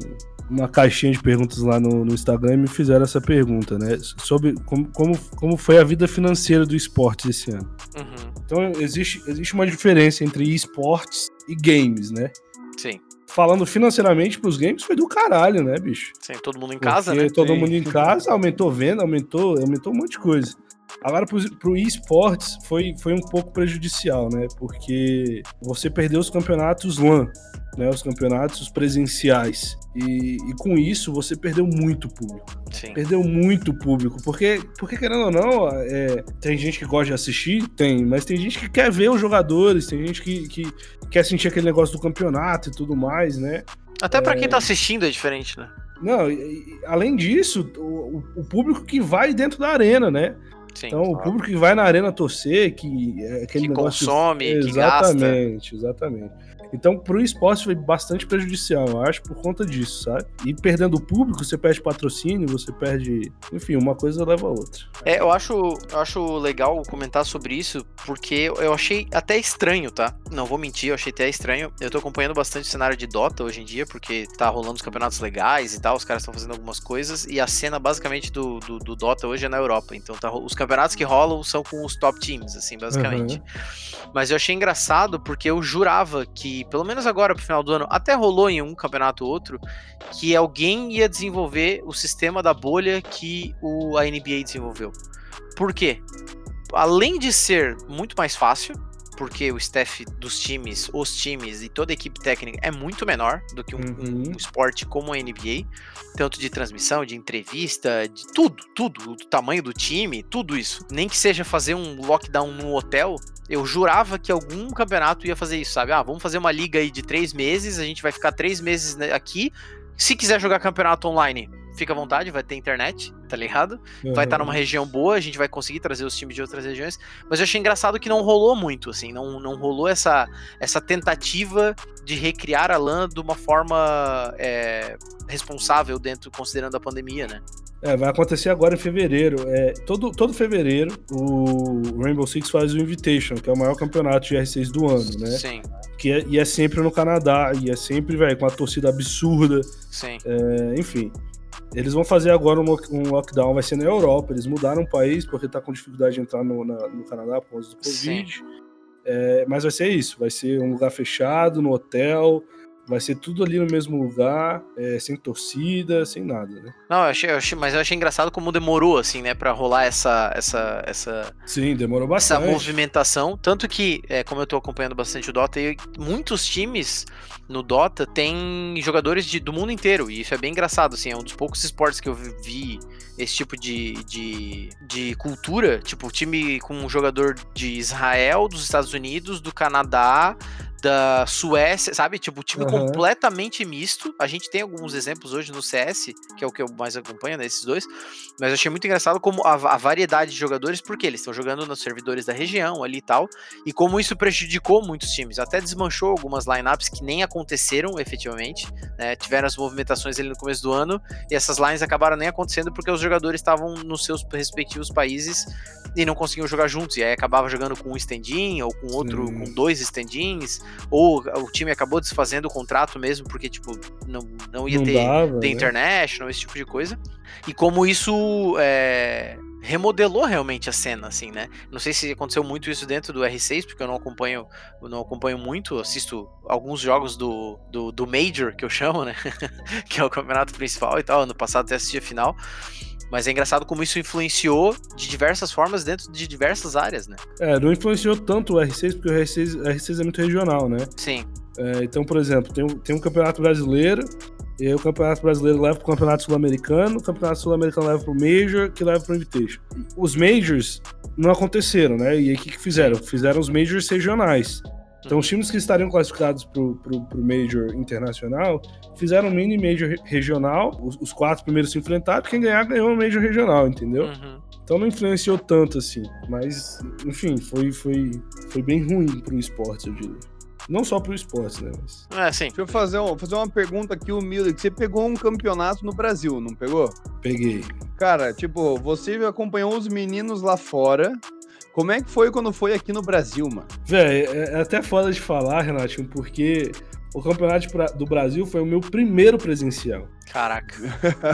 [SPEAKER 4] uma caixinha de perguntas lá no, no, Instagram e me fizeram essa pergunta, né? Sobre como, como, como foi a vida financeira do esporte esse ano. Uhum. Então, existe, existe uma diferença entre esportes e games, né?
[SPEAKER 2] Sim
[SPEAKER 4] falando financeiramente pros games, foi do caralho, né, bicho?
[SPEAKER 2] Sim, todo mundo em casa,
[SPEAKER 4] Porque
[SPEAKER 2] né?
[SPEAKER 4] Todo
[SPEAKER 2] Sim.
[SPEAKER 4] mundo em casa, aumentou venda, aumentou, aumentou um monte de coisa. Agora, pro, pro esportes, foi, foi um pouco prejudicial, né? Porque você perdeu os campeonatos LAN, né, os campeonatos presenciais. E, e, com isso você perdeu muito público. Sim. Perdeu muito público. Porque, porque querendo ou não, é, tem gente que gosta de assistir, tem, mas tem gente que quer ver os jogadores, tem gente que, que quer sentir aquele negócio do campeonato e tudo mais, né?
[SPEAKER 2] Até para é... quem tá assistindo é diferente, né?
[SPEAKER 4] Não, e, além disso, o, o, público que vai dentro da arena, né? Sim, então, claro. o público que vai na arena torcer, que é aquele
[SPEAKER 2] que
[SPEAKER 4] negócio.
[SPEAKER 2] consome,
[SPEAKER 4] que
[SPEAKER 2] gasta.
[SPEAKER 4] Exatamente, exatamente. Então, pro esporte foi bastante prejudicial, eu acho, por conta disso, sabe? E perdendo o público, você perde patrocínio, você perde. Enfim, uma coisa leva a outra.
[SPEAKER 2] É, eu acho, eu acho legal comentar sobre isso, porque eu achei até estranho, tá? Não vou mentir, eu achei até estranho. Eu tô acompanhando bastante o cenário de Dota hoje em dia, porque tá rolando os campeonatos legais e tal, os caras estão fazendo algumas coisas, e a cena basicamente do, do, do, Dota hoje é na Europa. Então, tá, os campeonatos que rolam são com os top teams, assim, basicamente. Uhum. Mas eu achei engraçado porque eu jurava que pelo menos agora pro final do ano, até rolou em um campeonato ou outro, que alguém ia desenvolver o sistema da bolha que o, a NBA desenvolveu. Por quê? Além de ser muito mais fácil, porque o staff dos times, os times e toda a equipe técnica é muito menor do que um, uhum. um, esporte como a NBA, tanto de transmissão, de entrevista, de tudo, tudo, o tamanho do time, tudo isso. Nem que seja fazer um lockdown no hotel, eu jurava que algum campeonato ia fazer isso, sabe? Ah, vamos fazer uma liga aí de três meses, a gente vai ficar três meses né, aqui. Se quiser jogar campeonato online, fica à vontade, vai ter internet, tá ligado? Uhum. Vai estar numa região boa, a gente vai conseguir trazer os times de outras regiões. Mas eu achei engraçado que não rolou muito, assim, não, não rolou essa, essa tentativa de recriar a LAN de uma forma é, responsável dentro, considerando a pandemia, né?
[SPEAKER 4] É, vai acontecer agora em fevereiro. É, todo, todo fevereiro, o Rainbow Six faz o Invitation, que é o maior campeonato de R6 do ano, né?
[SPEAKER 2] Sim.
[SPEAKER 4] Que é, e é sempre no Canadá, e é sempre, velho, com uma torcida absurda.
[SPEAKER 2] Sim.
[SPEAKER 4] É, enfim. Eles vão fazer agora um, lockdown, vai ser na Europa. Eles mudaram o país porque tá com dificuldade de entrar no, na, no Canadá por causa do Covid. É, mas vai ser isso, vai ser um lugar fechado, no hotel, Vai ser tudo ali no mesmo lugar, é, sem torcida, sem nada, né?
[SPEAKER 2] Não, eu achei, eu achei, mas eu achei engraçado como demorou, assim, né, pra rolar essa. essa, essa
[SPEAKER 4] Sim, demorou bastante.
[SPEAKER 2] Essa movimentação. Tanto que, é, como eu tô acompanhando bastante o Dota, e muitos times no Dota têm jogadores de, do mundo inteiro. E isso é bem engraçado, assim, é um dos poucos esportes que eu vi esse tipo de, de, de cultura. Tipo, time com um jogador de Israel, dos Estados Unidos, do Canadá da Suécia, sabe? Tipo, time uhum. completamente misto. A gente tem alguns exemplos hoje no CS, que é o que eu mais acompanho, né? Esses dois. Mas eu achei muito engraçado como a, a variedade de jogadores, porque eles estão jogando nos servidores da região ali e tal. E como isso prejudicou muitos times. Até desmanchou algumas lineups que nem aconteceram efetivamente. Né? Tiveram as movimentações ali no começo do ano. E essas lines acabaram nem acontecendo porque os jogadores estavam nos seus respectivos países e não conseguiam jogar juntos. E aí acabava jogando com um stand-in ou com outro, Sim. com dois stand-ins ou o time acabou desfazendo o contrato mesmo, porque, tipo, não, não ia não ter, dava, ter né? international, esse tipo de coisa. E como isso é, remodelou realmente a cena, assim, né? Não sei se aconteceu muito isso dentro do R6, porque eu não acompanho, eu não acompanho muito, assisto alguns jogos do, do, do Major, que eu chamo, né? que é o campeonato principal e tal. Ano passado até assisti a final. Mas é engraçado como isso influenciou de diversas formas dentro de diversas áreas, né?
[SPEAKER 4] É, não influenciou tanto o R6, porque o R6, R6 é muito regional, né?
[SPEAKER 2] Sim.
[SPEAKER 4] É, então, por exemplo, tem, tem um campeonato brasileiro, e aí o campeonato brasileiro leva pro campeonato sul-americano, o campeonato sul-americano leva pro Major, que leva pro Invitation. Os Majors não aconteceram, né? E aí o que, que fizeram? Fizeram os Majors regionais. Então, os times que estariam classificados para o Major internacional fizeram um mini Major regional. Os, os, quatro primeiros se enfrentaram. Quem ganhar, ganhou o Major regional, entendeu? Uhum. Então, não influenciou tanto assim. Mas, enfim, foi, foi, foi bem ruim para o esporte, eu diria. Não só pro esporte, né? Mas...
[SPEAKER 1] É, sim. Deixa eu fazer, um, fazer uma pergunta aqui humilde. Você pegou um campeonato no Brasil, não pegou?
[SPEAKER 4] Peguei.
[SPEAKER 1] Cara, tipo, você acompanhou os meninos lá fora como é que foi quando foi aqui no Brasil, mano?
[SPEAKER 4] Véi, é, é até foda de falar, Renatinho, porque o campeonato do Brasil foi o meu primeiro presencial.
[SPEAKER 2] Caraca.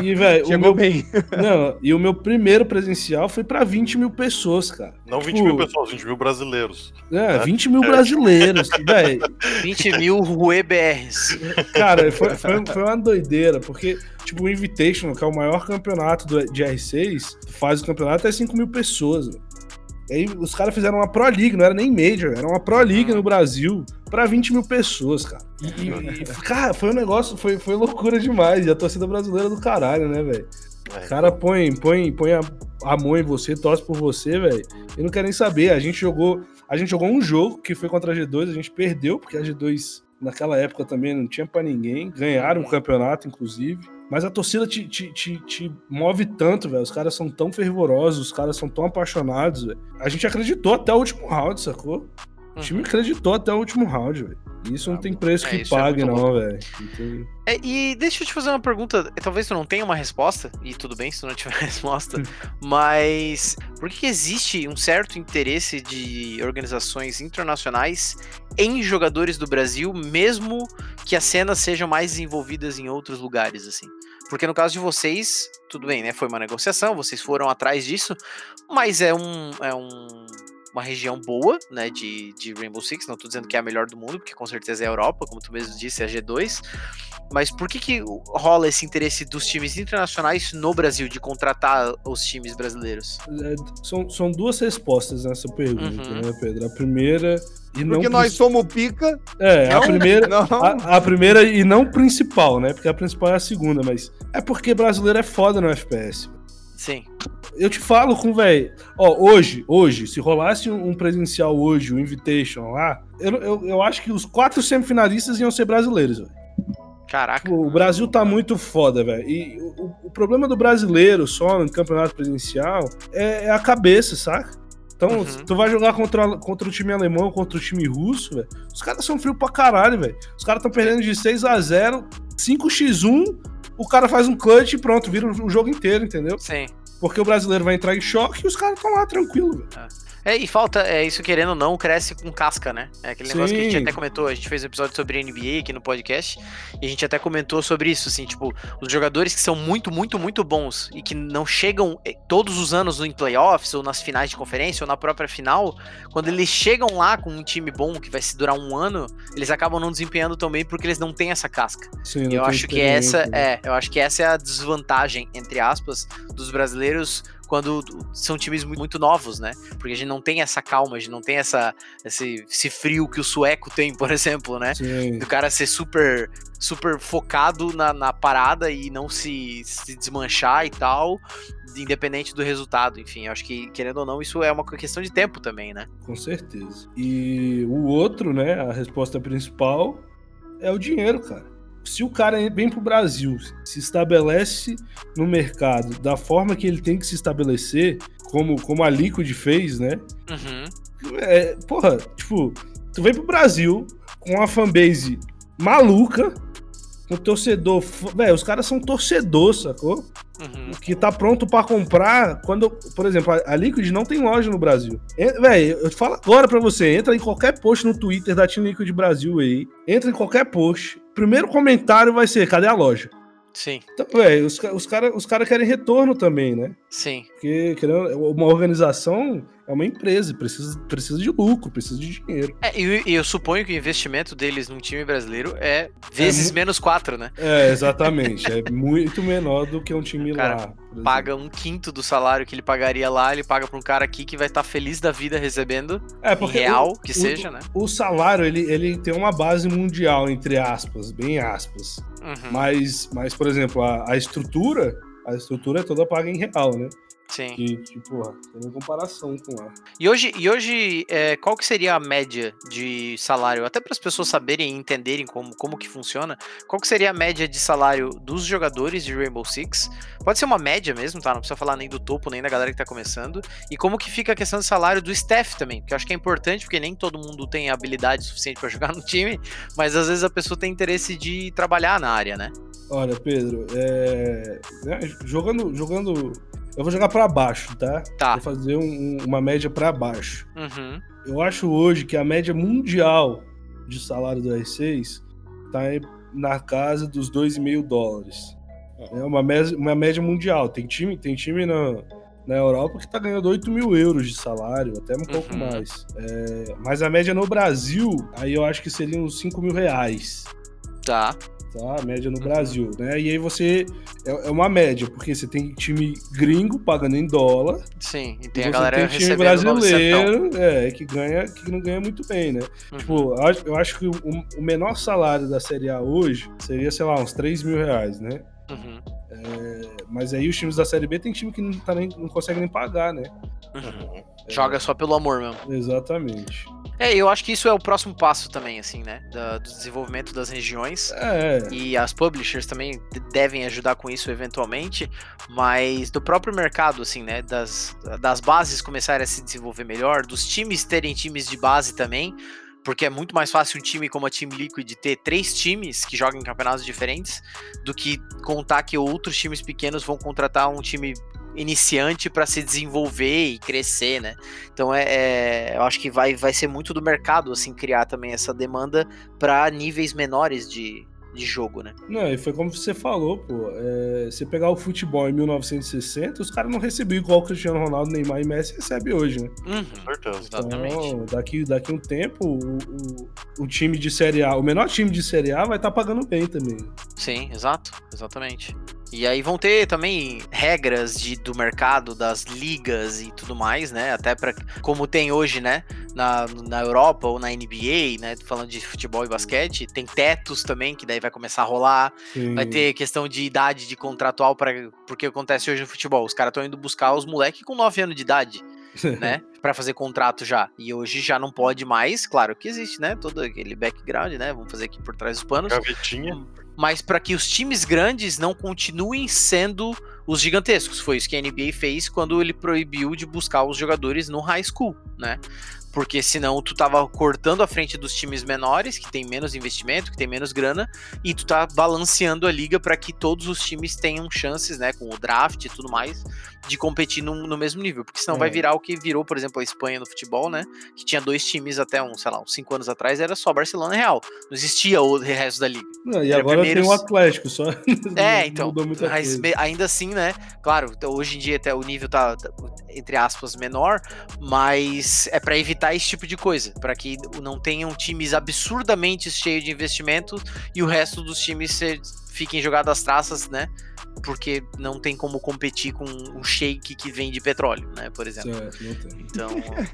[SPEAKER 4] E, velho, o meu bem. Não, e o meu primeiro presencial foi pra 20 mil pessoas, cara.
[SPEAKER 3] Não 20 tipo... mil pessoas, 20 mil brasileiros.
[SPEAKER 4] É, né? 20 mil brasileiros, velho.
[SPEAKER 2] 20 mil UEBRs.
[SPEAKER 4] Cara, foi, foi, foi, uma doideira, porque, tipo, o Invitational, que é o maior campeonato do, de R6, faz o campeonato até 5 mil pessoas, Aí os caras fizeram uma Pro League, não era nem Major, era uma Pro League no Brasil pra 20 mil pessoas, cara. E, e, cara, foi um negócio, foi, foi loucura demais. E a torcida brasileira do caralho, né, velho? O cara põe, põe, põe a, a mão em você, torce por você, velho. E não quer nem saber. A gente jogou. A gente jogou um jogo que foi contra a G2, a gente perdeu, porque a G2 naquela época também não tinha para ninguém. Ganharam o campeonato, inclusive. Mas a torcida te, te, te, te move tanto, velho. Os caras são tão fervorosos, os caras são tão apaixonados, velho. A gente acreditou até o último round, sacou? O time uhum. acreditou até o último round, velho. Isso não ah, tem preço é, que é pague, é não, velho. Tem...
[SPEAKER 2] É, e deixa eu te fazer uma pergunta. Talvez tu não tenha uma resposta, e tudo bem se tu não tiver resposta, mas por que existe um certo interesse de organizações internacionais em jogadores do Brasil, mesmo que as cenas sejam mais desenvolvidas em outros lugares, assim? Porque no caso de vocês, tudo bem, né? Foi uma negociação, vocês foram atrás disso, mas é um. É um uma região boa, né, de, de Rainbow Six, não tô dizendo que é a melhor do mundo, porque com certeza é a Europa, como tu mesmo disse, é a G2, mas por que que rola esse interesse dos times internacionais no Brasil, de contratar os times brasileiros?
[SPEAKER 4] É, são, são duas respostas nessa pergunta, uhum. né, Pedro? A primeira
[SPEAKER 1] e Porque nós somos pica.
[SPEAKER 4] É, não, a primeira, a, a, primeira e não principal, né? Porque a principal é a segunda, mas é porque brasileiro é foda no FPS.
[SPEAKER 2] Sim.
[SPEAKER 4] Eu te falo com, velho. Ó, hoje, hoje, se rolasse um presencial hoje, o um Invitation lá, eu, eu, eu acho que os quatro semifinalistas iam ser brasileiros, velho.
[SPEAKER 2] Caraca.
[SPEAKER 4] O Brasil tá muito foda, velho. E o, o, problema do brasileiro só no campeonato presencial é, é a cabeça, saca? Então, uhum. tu vai jogar contra, contra o time alemão, contra o time russo, velho. Os caras são frios pra caralho, velho. Os caras estão perdendo de 6 a 0 5x1 o cara faz um clutch e pronto, vira o jogo inteiro, entendeu?
[SPEAKER 2] Sim.
[SPEAKER 4] Porque o brasileiro vai entrar em choque e os caras estão lá tranquilo.
[SPEAKER 2] É, e falta, é isso querendo ou não, cresce com casca, né? É aquele Sim. negócio que a gente até comentou, a gente fez um episódio sobre NBA aqui no podcast, e a gente até comentou sobre isso, assim, tipo, os jogadores que são muito, muito, muito bons e que não chegam eh, todos os anos em playoffs, ou nas finais de conferência, ou na própria final, quando eles chegam lá com um time bom que vai se durar um ano, eles acabam não desempenhando tão bem porque eles não têm essa casca. Sim, eu acho que essa né? é, eu acho que essa é a desvantagem, entre aspas, dos brasileiros quando são times muito novos, né? Porque a gente não tem essa calma, a gente não tem essa, esse, esse frio que o sueco tem, por exemplo, né? Sim. Do cara ser super super focado na, na parada e não se, se desmanchar e tal, independente do resultado. Enfim, acho que, querendo ou não, isso é uma questão de tempo também, né?
[SPEAKER 4] Com certeza. E o outro, né? A resposta principal é o dinheiro, cara se o cara vem pro Brasil, se estabelece no mercado da forma que ele tem que se estabelecer, como, como a Liquid fez, né? Uhum. É, porra, tipo, tu vem pro Brasil com uma fanbase maluca, com torcedor. Velho, os caras são torcedor, sacou? Uhum. Que tá pronto para comprar. Quando, por exemplo, a Liquid não tem loja no Brasil. Velho, eu falo agora pra você: entra em qualquer post no Twitter da Team Liquid Brasil aí. Entra em qualquer post primeiro comentário vai ser: cadê a loja?
[SPEAKER 2] Sim.
[SPEAKER 4] Então, velho, os, os caras os cara querem retorno também, né?
[SPEAKER 2] Sim.
[SPEAKER 4] Porque querendo, uma organização é uma empresa, precisa, precisa de lucro, precisa de dinheiro.
[SPEAKER 2] É, e, e eu suponho que o investimento deles num time brasileiro é vezes é menos quatro, né?
[SPEAKER 4] É, exatamente. é muito menor do que um time cara, lá.
[SPEAKER 2] Paga um quinto do salário que ele pagaria lá, ele paga pra um cara aqui que vai estar tá feliz da vida recebendo. É, porque real, o, que o, seja, né?
[SPEAKER 4] O salário, ele, ele tem uma base mundial, entre aspas, bem aspas. Uhum. Mas, mas, por exemplo, a, a estrutura, a estrutura é toda paga em real, né?
[SPEAKER 2] Sim.
[SPEAKER 4] Que, tipo, tem comparação com lá.
[SPEAKER 2] E hoje, e hoje é, qual que seria a média de salário? Até para as pessoas saberem e entenderem como, como que funciona. Qual que seria a média de salário dos jogadores de Rainbow Six? Pode ser uma média mesmo, tá? Não precisa falar nem do topo, nem da galera que tá começando. E como que fica a questão de salário do staff também? Que eu acho que é importante, porque nem todo mundo tem habilidade suficiente para jogar no time, mas às vezes a pessoa tem interesse de trabalhar na área, né?
[SPEAKER 4] Olha, Pedro, é... Né, jogando, jogando eu vou jogar para baixo, tá?
[SPEAKER 2] Tá.
[SPEAKER 4] Vou fazer um, uma média para baixo. Uhum. Eu acho hoje que a média mundial de salário do R6 tá na casa dos 2,5 dólares. É uma média, uma média mundial. Tem time, tem time na, na Europa que tá ganhando 8 mil euros de salário, até um pouco uhum. mais. É, mas a média no Brasil, aí eu acho que seria uns 5 mil reais.
[SPEAKER 2] Tá.
[SPEAKER 4] Tá? A média no uhum. Brasil, né? E aí você é, é, uma média, porque você tem time gringo pagando em dólar.
[SPEAKER 2] Sim, e tem e a galera
[SPEAKER 4] tem time brasileiro, é, que ganha, que não ganha muito bem, né? Uhum. Tipo, eu acho que o, o, menor salário da Série A hoje seria, sei lá, uns 3 mil reais, né? Uhum. É, mas aí os times da Série B tem time que não, tá nem, não consegue nem pagar, né?
[SPEAKER 2] Uhum. Joga só pelo amor mesmo.
[SPEAKER 4] Exatamente.
[SPEAKER 2] É, eu acho que isso é o próximo passo também, assim, né? Da, do desenvolvimento das regiões.
[SPEAKER 4] É.
[SPEAKER 2] E as publishers também devem ajudar com isso eventualmente, mas do próprio mercado, assim, né? Das, das bases começarem a se desenvolver melhor, dos times terem times de base também, porque é muito mais fácil um time como a Team Liquid ter três times que jogam em campeonatos diferentes do que contar que outros times pequenos vão contratar um time iniciante para se desenvolver e crescer, né? Então é, é, eu acho que vai, vai ser muito do mercado assim criar também essa demanda para níveis menores de, de jogo, né?
[SPEAKER 4] Não, e foi como você falou, pô. É, você pegar o futebol em 1960, os caras não recebiam igual o Cristiano Ronaldo, Neymar e Messi recebe hoje, né?
[SPEAKER 2] Uhum. Então, exatamente.
[SPEAKER 4] daqui, daqui um tempo, o, o, o, time de Série A, o menor time de Série A vai estar tá pagando bem também.
[SPEAKER 2] Sim, exato, exatamente. E aí vão ter também regras de, do mercado, das ligas e tudo mais, né? Até para como tem hoje, né? Na, na Europa ou na NBA, né? Falando de futebol e basquete, tem tetos também, que daí vai começar a rolar. Sim. Vai ter questão de idade de contratual, para porque acontece hoje no futebol. Os caras estão indo buscar os moleques com 9 anos de idade. né? Para fazer contrato já. E hoje já não pode mais, claro que existe, né? Todo aquele background, né? Vamos fazer aqui por trás dos panos.
[SPEAKER 3] Gavetinha
[SPEAKER 2] mas para que os times grandes não continuem sendo os gigantescos. Foi isso que a NBA fez quando ele proibiu de buscar os jogadores no high school, né? Porque senão tu tava cortando a frente dos times menores, que tem menos investimento, que tem menos grana, e tu tá balanceando a liga para que todos os times tenham chances, né, com o draft e tudo mais, de competir no, no mesmo nível, porque senão é. vai virar o que virou, por exemplo, a Espanha no futebol, né? Que tinha dois times até um, sei lá, uns cinco anos atrás, era só Barcelona e Real. Não existia o resto da liga.
[SPEAKER 4] Não, e agora primeiros... tem o Atlético só.
[SPEAKER 2] É, então. Mas ainda assim, né? Claro, hoje em dia até o nível tá, tá entre aspas, menor, mas é para evitar esse tipo de coisa, para que não tenham times absurdamente cheios de investimento e o resto dos times ser, fiquem jogados às traças, né? porque não tem como competir com um shake que vem de petróleo, né, por exemplo. Certo, então,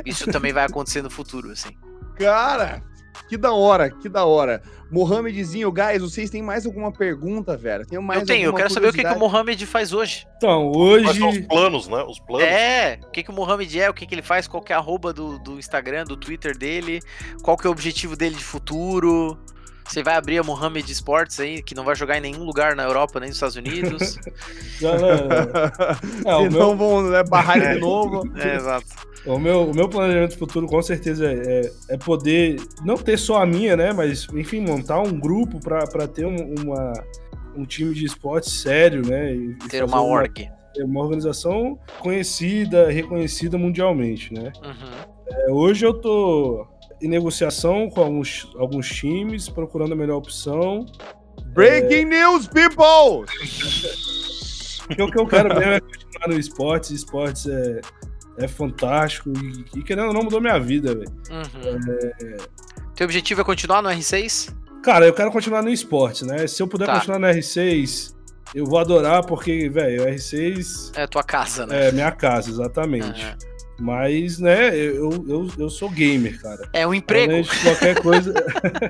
[SPEAKER 2] isso também vai acontecer no futuro, assim.
[SPEAKER 1] Cara, que da hora, que da hora. Mohamedzinho, guys, vocês têm mais alguma pergunta, velho?
[SPEAKER 2] Tenho mais eu tenho, eu quero saber o que, que o Mohamed faz hoje.
[SPEAKER 4] Então, hoje.
[SPEAKER 3] os planos, né? Os planos.
[SPEAKER 2] É, o que, que o Mohamed é, o que, que ele faz, qual que é a arroba do, do Instagram, do Twitter dele, qual que é o objetivo dele de futuro. Você vai abrir a Mohamed Sports aí, que não vai jogar em nenhum lugar na Europa, nem nos Estados Unidos.
[SPEAKER 1] é, o meu... vão né, barrar de é. novo.
[SPEAKER 2] É, exato.
[SPEAKER 4] O meu, o meu planejamento futuro, com certeza, é, é, é poder não ter só a minha, né? Mas, enfim, montar um grupo para ter um, uma, um time de esporte sério, né?
[SPEAKER 2] E ter uma org.
[SPEAKER 4] Uma, uma organização conhecida, reconhecida mundialmente, né? Uhum. É, hoje eu tô em negociação com alguns, alguns times, procurando a melhor opção.
[SPEAKER 1] Breaking é... news, people!
[SPEAKER 4] o que eu quero mesmo é continuar no esportes. Esportes é, é fantástico e, e querendo ou não mudou minha vida, velho. Uhum.
[SPEAKER 2] É... Teu objetivo é continuar no R6?
[SPEAKER 4] Cara, eu quero continuar no esporte, né? Se eu puder tá. continuar no R6, eu vou adorar, porque, velho, o R6.
[SPEAKER 2] É tua casa, né?
[SPEAKER 4] É minha casa, exatamente. Uhum. Mas, né, eu, eu, eu sou gamer, cara.
[SPEAKER 2] É um emprego. Além
[SPEAKER 4] de qualquer coisa.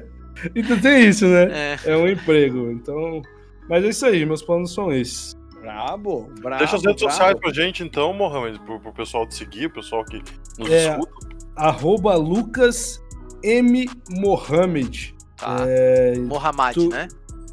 [SPEAKER 4] então tem isso, né? É. é um emprego. Então. Mas é isso aí, meus planos são esses.
[SPEAKER 1] Brabo, brabo.
[SPEAKER 3] Deixa as redes brabo. sociais pra gente, então, Mohamed, pro, pro pessoal te seguir, o pessoal que nos é, escuta.
[SPEAKER 4] Arroba Lucas M. Mohamed.
[SPEAKER 2] Tá. É, Mohamed, tu... né?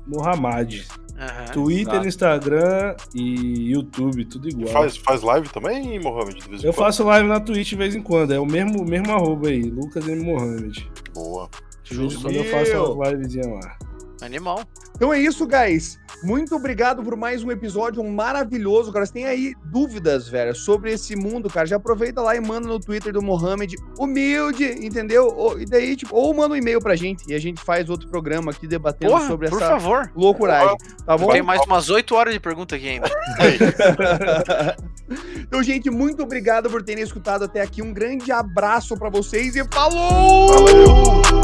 [SPEAKER 4] Mohamed. Uhum, Twitter, exato. Instagram e YouTube, tudo igual.
[SPEAKER 3] Faz, faz live também, Mohamed?
[SPEAKER 4] Eu faço live na Twitch de vez em quando, é o mesmo, mesmo arroba aí, Lucas M. Mohamed.
[SPEAKER 3] Boa.
[SPEAKER 4] De vez em quando eu faço uma livezinha lá.
[SPEAKER 2] Animal.
[SPEAKER 1] Então é isso, guys. Muito obrigado por mais um episódio maravilhoso, cara. Você tem aí dúvidas, velho, sobre esse mundo, cara. Já aproveita lá e manda no Twitter do Mohamed, humilde, entendeu? Ou, e daí, tipo, ou manda um e-mail pra gente e a gente faz outro programa aqui debatendo Porra, sobre essa
[SPEAKER 2] favor.
[SPEAKER 1] loucuragem. Tá bom?
[SPEAKER 2] Tem mais umas 8 horas de pergunta aqui ainda.
[SPEAKER 1] então, gente, muito obrigado por terem escutado até aqui. Um grande abraço para vocês e falou! Valeu!